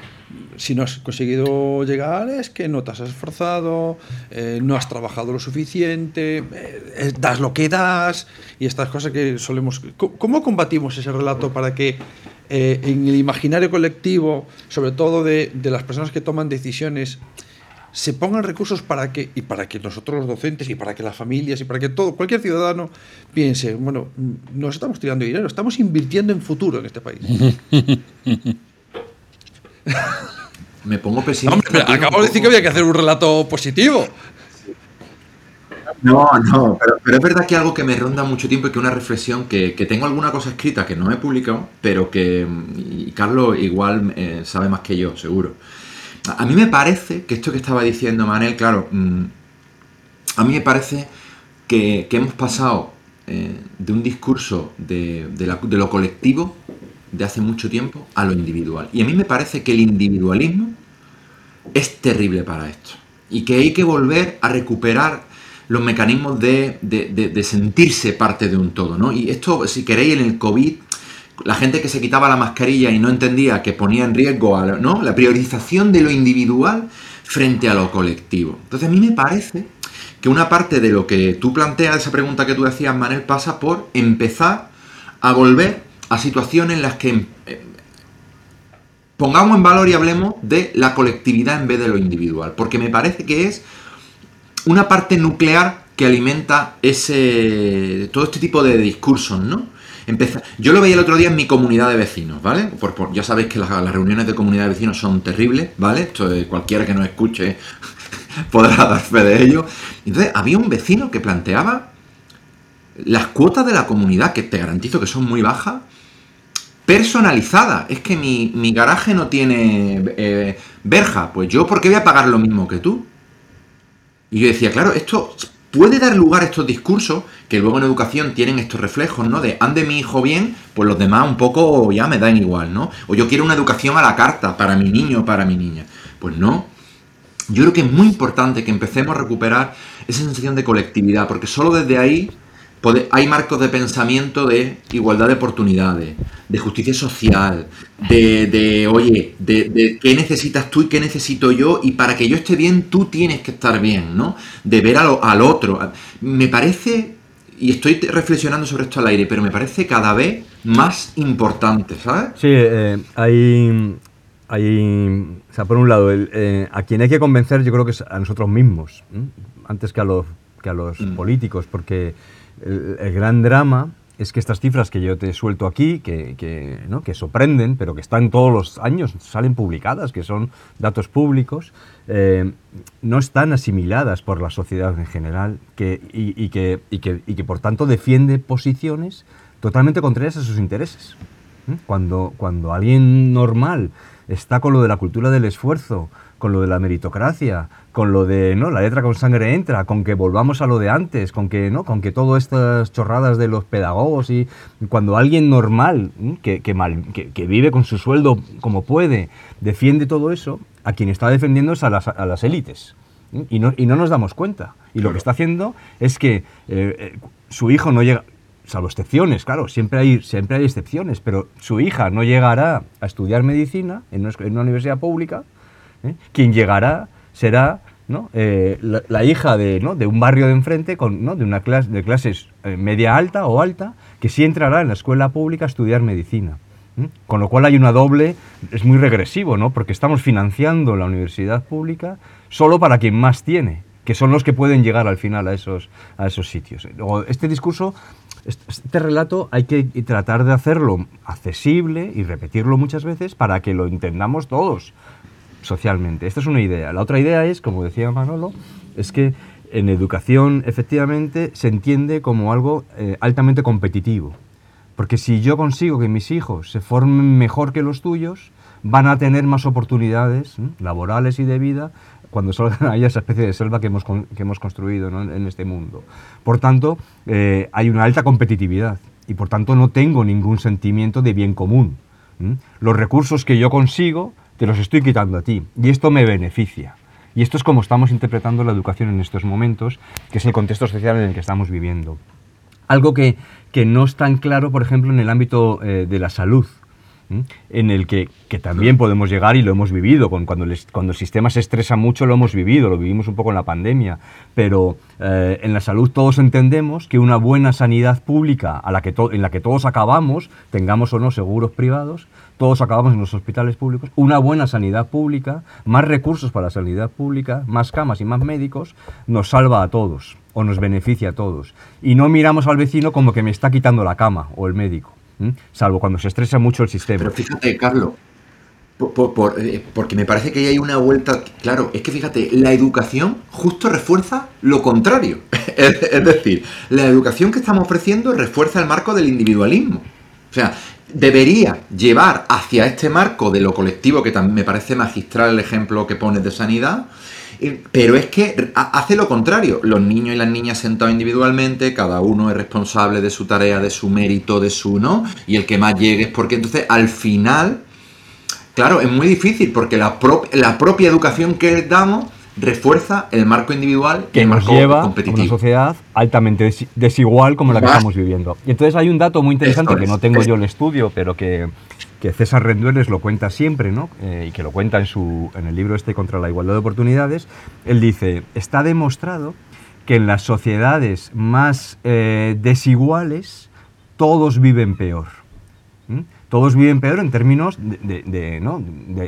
si no has conseguido llegar es que no te has esforzado, eh, no has trabajado lo suficiente, eh, das lo que das y estas cosas que solemos... ¿Cómo combatimos ese relato para que eh, en el imaginario colectivo, sobre todo de, de, las personas que toman decisiones, se pongan recursos para que, y para que nosotros los docentes, y para que las familias, y para que todo, cualquier ciudadano piense, bueno, nos estamos tirando dinero, estamos invirtiendo en futuro en este país. Me pongo pesimista. acabo de decir que había que hacer un relato positivo. No, no, pero, es verdad que algo que me ronda mucho tiempo y que una reflexión que, tengo alguna cosa escrita que no he publicado, pero que Carlos igual eh, sabe más que yo, seguro. A mí me parece que esto que estaba diciendo Manel, claro, mm, a mí me parece que, hemos pasado eh, de un discurso de, de lo colectivo de hace mucho tiempo a lo individual. Y a mí me parece que el individualismo es terrible para esto. Y que hay que volver a recuperar los mecanismos de, sentirse parte de un todo, ¿no? Y esto, si queréis, en el COVID, la gente que se quitaba la mascarilla y no entendía que ponía en riesgo ¿no? la priorización de lo individual frente a lo colectivo. Entonces a mí me parece que una parte de lo que tú planteas, esa pregunta que tú decías, Manel, pasa por empezar a volver a situaciones en las que eh, pongamos en valor y hablemos de la colectividad en vez de lo individual, porque me parece que es una parte nuclear que alimenta ese todo este tipo de discursos, ¿no? yo lo veía el otro día en mi comunidad de vecinos, ¿vale? Por, ya sabéis que las, reuniones de comunidad de vecinos son terribles, ¿vale? Esto cualquiera que nos escuche podrá dar fe de ello. Entonces, había un vecino que planteaba las cuotas de la comunidad, que te garantizo que son muy bajas, personalizada. Es que mi, garaje no tiene eh, verja. Pues yo, ¿por qué voy a pagar lo mismo que tú? Y yo decía, claro, esto puede dar lugar a estos discursos que luego en educación tienen estos reflejos, ¿no? De ande mi hijo bien, pues los demás un poco ya me dan igual, ¿no? O yo quiero una educación a la carta para mi niño para mi niña. Pues no. Yo creo que es muy importante que empecemos a recuperar esa sensación de colectividad, porque solo desde ahí hay marcos de pensamiento de igualdad de oportunidades, de justicia social, de, oye, de, qué necesitas tú y qué necesito yo, y para que yo esté bien, tú tienes que estar bien, ¿no? De ver al, otro. Me parece, y estoy reflexionando sobre esto al aire, pero me parece cada vez más importante, ¿sabes? Sí, eh, hay, hay, o sea, por un lado, eh, a quien hay que convencer yo creo que es a nosotros mismos, antes que a los, que a los mm. políticos, porque el, gran drama es que estas cifras que yo te suelto aquí, que, que, ¿no? que, sorprenden, pero que están todos los años, salen publicadas, que son datos públicos, eh, no están asimiladas por la sociedad en general que, y, que, y, que, por tanto defiende posiciones totalmente contrarias a sus intereses. ¿Mm? Cuando, cuando alguien normal está con lo de la cultura del esfuerzo, con lo de la meritocracia, con lo de no la letra con sangre entra, con que volvamos a lo de antes, con que no, con que todas estas chorradas de los pedagogos y cuando alguien normal que, que, vive con su sueldo como puede defiende todo eso, a quien está defendiendo es a las, a las élites y no, y no nos damos cuenta. Y lo que está haciendo es que eh, eh, su hijo no llega, salvo excepciones, claro, siempre hay, siempre hay excepciones, pero su hija no llegará a estudiar medicina en una universidad pública ¿eh? Quien llegará será eh, la, hija de, un barrio de enfrente, con, de una clase de clases eh, media alta o alta, que sí entrará en la escuela pública a estudiar medicina. Con lo cual hay una doble, es muy regresivo, ¿no? porque estamos financiando la universidad pública solo para quien más tiene, que son los que pueden llegar al final a esos, a esos sitios. este discurso, este relato hay que tratar de hacerlo accesible y repetirlo muchas veces para que lo entendamos todos, socialmente. Esta es una idea. La otra idea es, como decía Manolo, es que en educación efectivamente se entiende como algo eh, altamente competitivo. Porque si yo consigo que mis hijos se formen mejor que los tuyos, van a tener más oportunidades laborales y de vida cuando salgan a esa especie de selva que hemos, que hemos construido en este mundo. Por tanto, eh, hay una alta competitividad y por tanto no tengo ningún sentimiento de bien común. Los recursos que yo consigo te los estoy quitando a ti y esto me beneficia. Y esto es como estamos interpretando la educación en estos momentos, que es el contexto social en el que estamos viviendo. Algo que, que no es tan claro, por ejemplo, en el ámbito eh, de la salud en el que, también podemos llegar y lo hemos vivido. Cuando, cuando el sistema se estresa mucho lo hemos vivido, lo vivimos un poco en la pandemia. Pero eh, en la salud todos entendemos que una buena sanidad pública a la que en la que todos acabamos, tengamos o no seguros privados, todos acabamos en los hospitales públicos, una buena sanidad pública, más recursos para la sanidad pública, más camas y más médicos, nos salva a todos o nos beneficia a todos. Y no miramos al vecino como que me está quitando la cama o el médico salvo cuando se estresa mucho el sistema. Pero fíjate, Carlos, eh, porque me parece que ahí hay una vuelta. Claro, es que fíjate, la educación justo refuerza lo contrario. es, decir, la educación que estamos ofreciendo refuerza el marco del individualismo. O sea, debería llevar hacia este marco de lo colectivo, que también me parece magistral el ejemplo que pones de sanidad, pero es que hace lo contrario. Los niños y las niñas sentados individualmente, cada uno es responsable de su tarea, de su mérito, de su no, y el que más llegue es porque entonces al final, claro, es muy difícil porque la, la propia educación que damos refuerza el marco individual que nos lleva a una sociedad altamente desigual como la que estamos viviendo. Y entonces hay un dato muy interesante que no tengo yo el estudio, pero que que César Rendueles lo cuenta siempre, ¿no? Eh, y que lo cuenta en, su, en el libro este contra la igualdad de oportunidades, él dice, está demostrado que en las sociedades más eh, desiguales todos viven peor. Todos viven peor en términos de,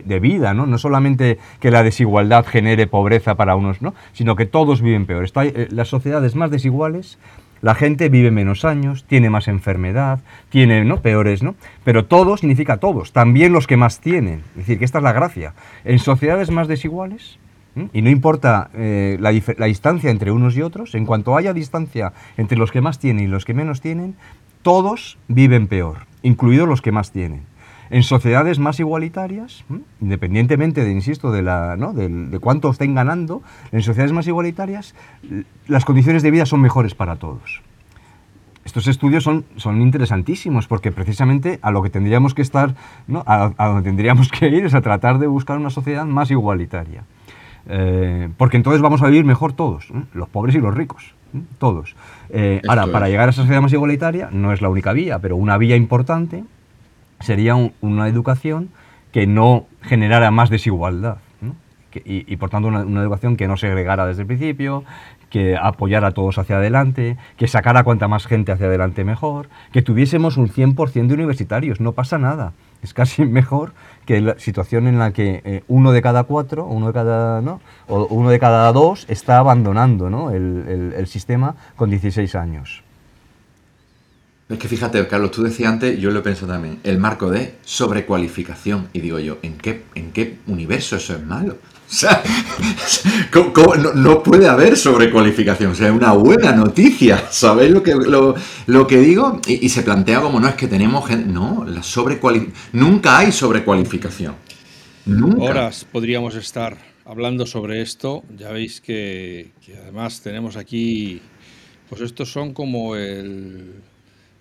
de, vida, ¿no? no solamente que la desigualdad genere pobreza para unos, ¿no? sino que todos viven peor. Está, eh, las sociedades más desiguales la gente vive menos años, tiene más enfermedad, tiene ¿no? peores, ¿no? Pero todo significa todos, también los que más tienen. Es decir, que esta es la gracia. En sociedades más desiguales, y no importa eh, la, la, distancia entre unos y otros, en cuanto haya distancia entre los que más tienen y los que menos tienen, todos viven peor, incluidos los que más tienen. En sociedades más igualitarias, independientemente de, insisto, de, la, de, cuánto estén ganando, en sociedades más igualitarias las condiciones de vida son mejores para todos. Estos estudios son, son interesantísimos porque precisamente a lo que tendríamos que estar, a, donde tendríamos que ir es a tratar de buscar una sociedad más igualitaria. Eh, porque entonces vamos a vivir mejor todos, los pobres y los ricos, todos. Eh, ahora, para llegar a esa sociedad más igualitaria no es la única vía, pero una vía importante sería una educación que no generara más desigualdad. y, por tanto una, educación que no segregara desde el principio, que apoyara a todos hacia adelante, que sacara cuanta más gente hacia adelante mejor, que tuviésemos un 100% de universitarios, no pasa nada. Es casi mejor que la situación en la que eh, uno de cada cuatro, uno de cada, ¿no? o uno de cada dos está abandonando el sistema con 16 años. Es que fíjate, Carlos, tú decías antes, yo lo pensado también, el marco de sobrecualificación. Y digo yo, ¿en qué, en qué universo eso es malo? O sea, No, puede haber sobrecualificación. O sea, es una buena noticia. ¿Sabéis lo que, lo, que digo? Y, se plantea como, no, es que tenemos gente... No, la sobrecualificación... Nunca hay sobrecualificación. Horas podríamos estar hablando sobre esto. Ya veis que, que además tenemos aquí, pues estos son como el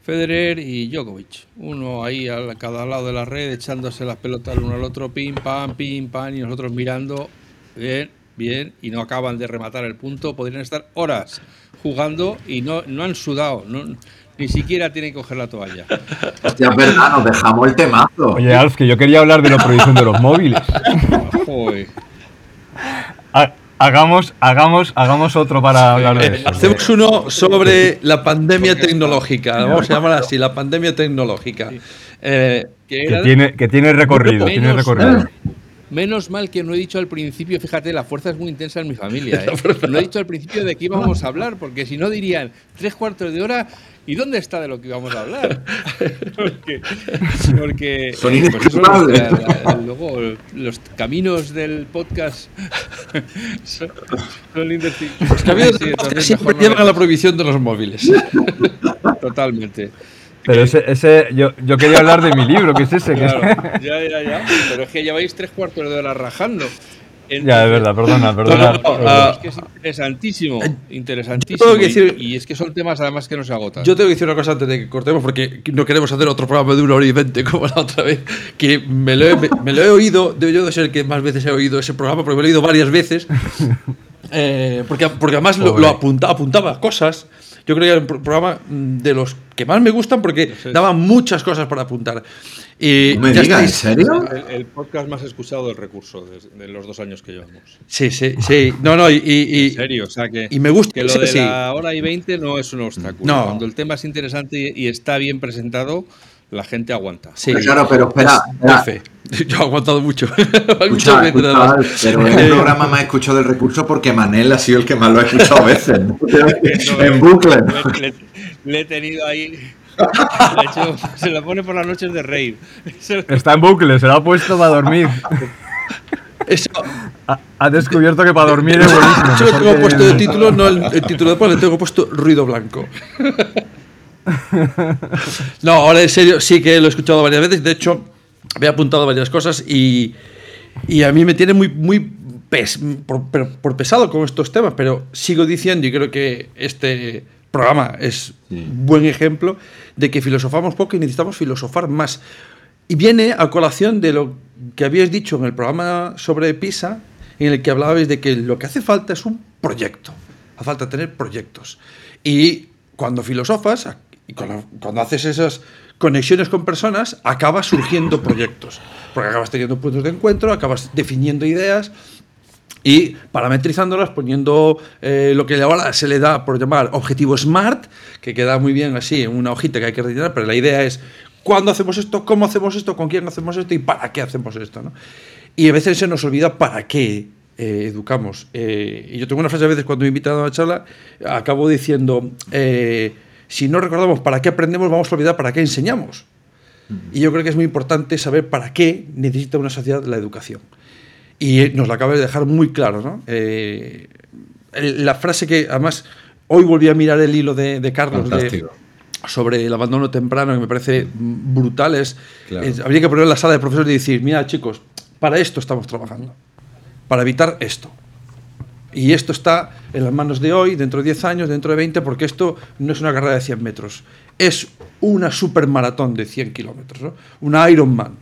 Federer y Djokovic. Uno ahí a cada lado de la red echándose las pelotas el uno al otro, pim, pam, pim, pam, y nosotros mirando, bien, bien, y no acaban de rematar el punto. Podrían estar horas jugando y no, no han sudado, no, ni siquiera tienen que coger la toalla. Hostia, es verdad, nos dejamos el temazo. Oye, Alf, que yo quería hablar de la prohibición de los móviles. Joder. Ha- Hagamos, hagamos, hagamos otro para hablar de eso. Hacemos uno sobre la pandemia tecnológica. Vamos a llamar así, la pandemia tecnológica. Eh, Que tiene, que tiene recorrido, tiene Menos recorrido. Menos mal que no he dicho al principio, fíjate, la fuerza es muy intensa en mi familia. ¿eh? No he dicho al principio de qué íbamos a hablar, porque si no dirían tres cuartos de hora, ¿y dónde está de lo que íbamos a hablar? porque, porque, Son eh, pues eso, la- luego los caminos del podcast son, son los caminos del podcast siempre no llevan a la prohibición de los móviles. Totalmente. Pero ese, ese yo, yo quería hablar de mi libro, que es ese. Claro, ya, ya, ya. Pero es que lleváis tres cuartos de hora rajando. Ya, es verdad, perdona, perdona. No, no, perdona. ah, es que es interesantísimo, yo interesantísimo. tengo que y- decir- y, es que son temas además que no se agotan. Yo tengo que decir una cosa antes de que cortemos, porque no queremos hacer otro programa de una hora y veinte como la otra vez. Que me lo he, me, me lo he oído, debo yo de ser el que más veces he oído ese programa, porque me lo he oído varias veces. Eh, porque, porque además lo, lo apunta- apuntaba cosas. Yo creo que era un pro- programa mm, de los que más me gustan porque Sí. daba muchas cosas para apuntar. Y me ya digas, ¿en serio? el, el podcast más escuchado del recurso de, de los dos años que llevamos. Sí, sí, sí. No, no, y, y- En serio, o sea que, y me gusta que lo sí, de sí. la hora y veinte no es un obstáculo. No. Cuando el tema es interesante y, y está bien presentado, la gente aguanta. Sí. Pero claro, pero espera. Yo he aguantado mucho. Escucha, escucha, pero es el programa más escuchado del recurso porque Manel ha sido el que más lo ha escuchado a veces. en bucle. Le, le- le he tenido ahí. le he hecho- se lo pone por las noches de rave. Se- Está en bucle, se lo ha puesto para dormir. Eso, Ha, ha descubierto que para dormir es buenísimo. Yo mejor tengo puesto de título, no el, el título de le tengo puesto ruido blanco. No, ahora en serio, sí que lo he escuchado varias veces. De hecho, me he apuntado varias cosas y, y a mí me tiene muy, muy pes- por, pero- por pesado con estos temas, pero sigo diciendo y creo que este programa es buen ejemplo de que filosofamos poco y necesitamos filosofar más. Y viene a colación de lo que habíais dicho en el programa sobre PISA, en el que hablabais de que lo que hace falta es un proyecto. Hace falta tener proyectos. Y cuando filosofas y cuando, haces esas conexiones con personas, acabas surgiendo proyectos. Porque acabas teniendo puntos de encuentro, acabas definiendo ideas y parametrizándolas, poniendo eh, lo que ahora se le da por llamar objetivo SMART, que queda muy bien así en una hojita que hay que rellenar, pero la idea es cuándo hacemos esto, cómo hacemos esto, con quién hacemos esto y para qué hacemos esto. ¿no? Y a veces se nos olvida para qué eh, educamos. Eh, y yo tengo una frase a veces cuando me invitan a una charla, acabo diciendo, si no recordamos para qué aprendemos, vamos a olvidar para qué enseñamos. Y yo creo que es muy importante saber para qué necesita una sociedad la educación. Y nos lo acaba de dejar muy claro, ¿no? Eh, la frase que, además, hoy volví a mirar el hilo de, de Carlos de- sobre el abandono temprano, que me parece brutal, es, Claro. es- habría que poner en la sala de profesores y decir, mira chicos, para esto estamos trabajando, para evitar esto. Y esto está en las manos de hoy, dentro de 10 años, dentro de 20, porque esto no es una carrera de 100 metros, es una supermaratón de 100 kilómetros, ¿no? una Ironman.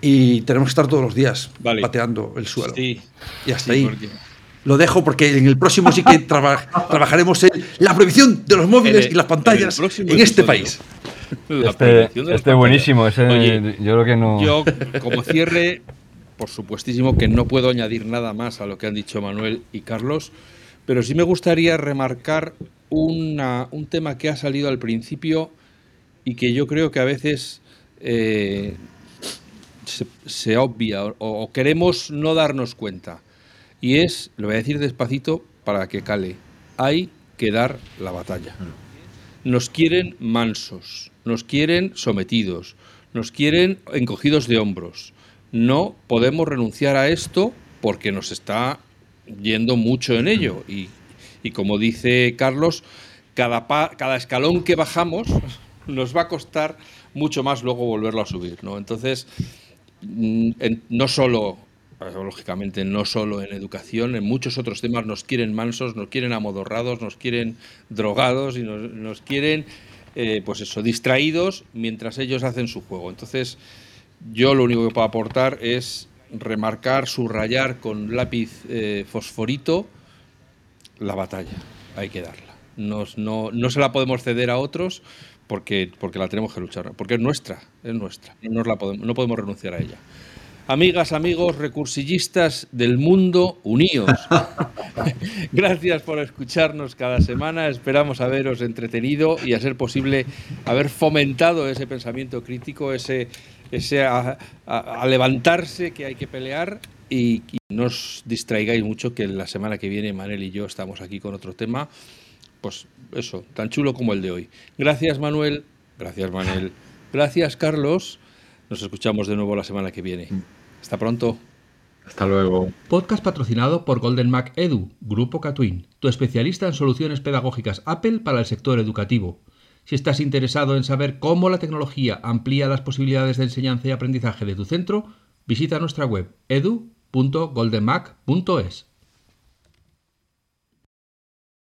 Y tenemos que estar todos los días Vale. pateando el suelo. Sí. Y hasta Sí, ahí. porque- Lo dejo porque en el próximo sí que traba- trabajaremos en la prohibición de los móviles el- y las pantallas en en este episodio. país. La Este, este buenísimo, ese, Oye, yo creo que no. Yo, como cierre, por supuestísimo que no puedo añadir nada más a lo que han dicho Manuel y Carlos, pero sí me gustaría remarcar una- un tema que ha salido al principio y que yo creo que a veces eh, se, obvia o queremos no darnos cuenta. Y es, lo voy a decir despacito para que cale, hay que dar la batalla. Nos quieren mansos, nos quieren sometidos, nos quieren encogidos de hombros. No podemos renunciar a esto porque nos está yendo mucho en ello. Y, y como dice Carlos, cada, pa- cada escalón que bajamos nos va a costar mucho más luego volverlo a subir. ¿no? Entonces, mm, no solo lógicamente no solo en educación, en muchos otros temas nos quieren mansos, nos quieren amodorrados, nos quieren drogados y nos, quieren, eh, pues eso, distraídos mientras ellos hacen su juego. Entonces, yo lo único que puedo aportar es remarcar, subrayar con lápiz eh, fosforito la batalla. Hay que darla. Nos, no, no se la podemos ceder a otros porque, porque la tenemos que luchar, porque es nuestra, es nuestra, no, la podemos, no podemos renunciar a ella. Amigas, amigos, recursillistas del mundo, unidos. Gracias por escucharnos cada semana. Esperamos haberos entretenido y, a ser posible, haber fomentado ese pensamiento crítico, ese, ese a, levantarse que hay que pelear y, y, no os distraigáis mucho que la semana que viene Manel y yo estamos aquí con otro tema, pues eso, tan chulo como el de hoy. Gracias Manuel, gracias Manel, gracias Carlos. Nos escuchamos de nuevo la semana que viene. Hasta pronto. Hasta luego. Podcast patrocinado por Golden Mac Edu, Grupo Catwin, tu especialista en soluciones pedagógicas Apple para el sector educativo. Si estás interesado en saber cómo la tecnología amplía las posibilidades de enseñanza y aprendizaje de tu centro, visita nuestra web edu.goldenmac.es.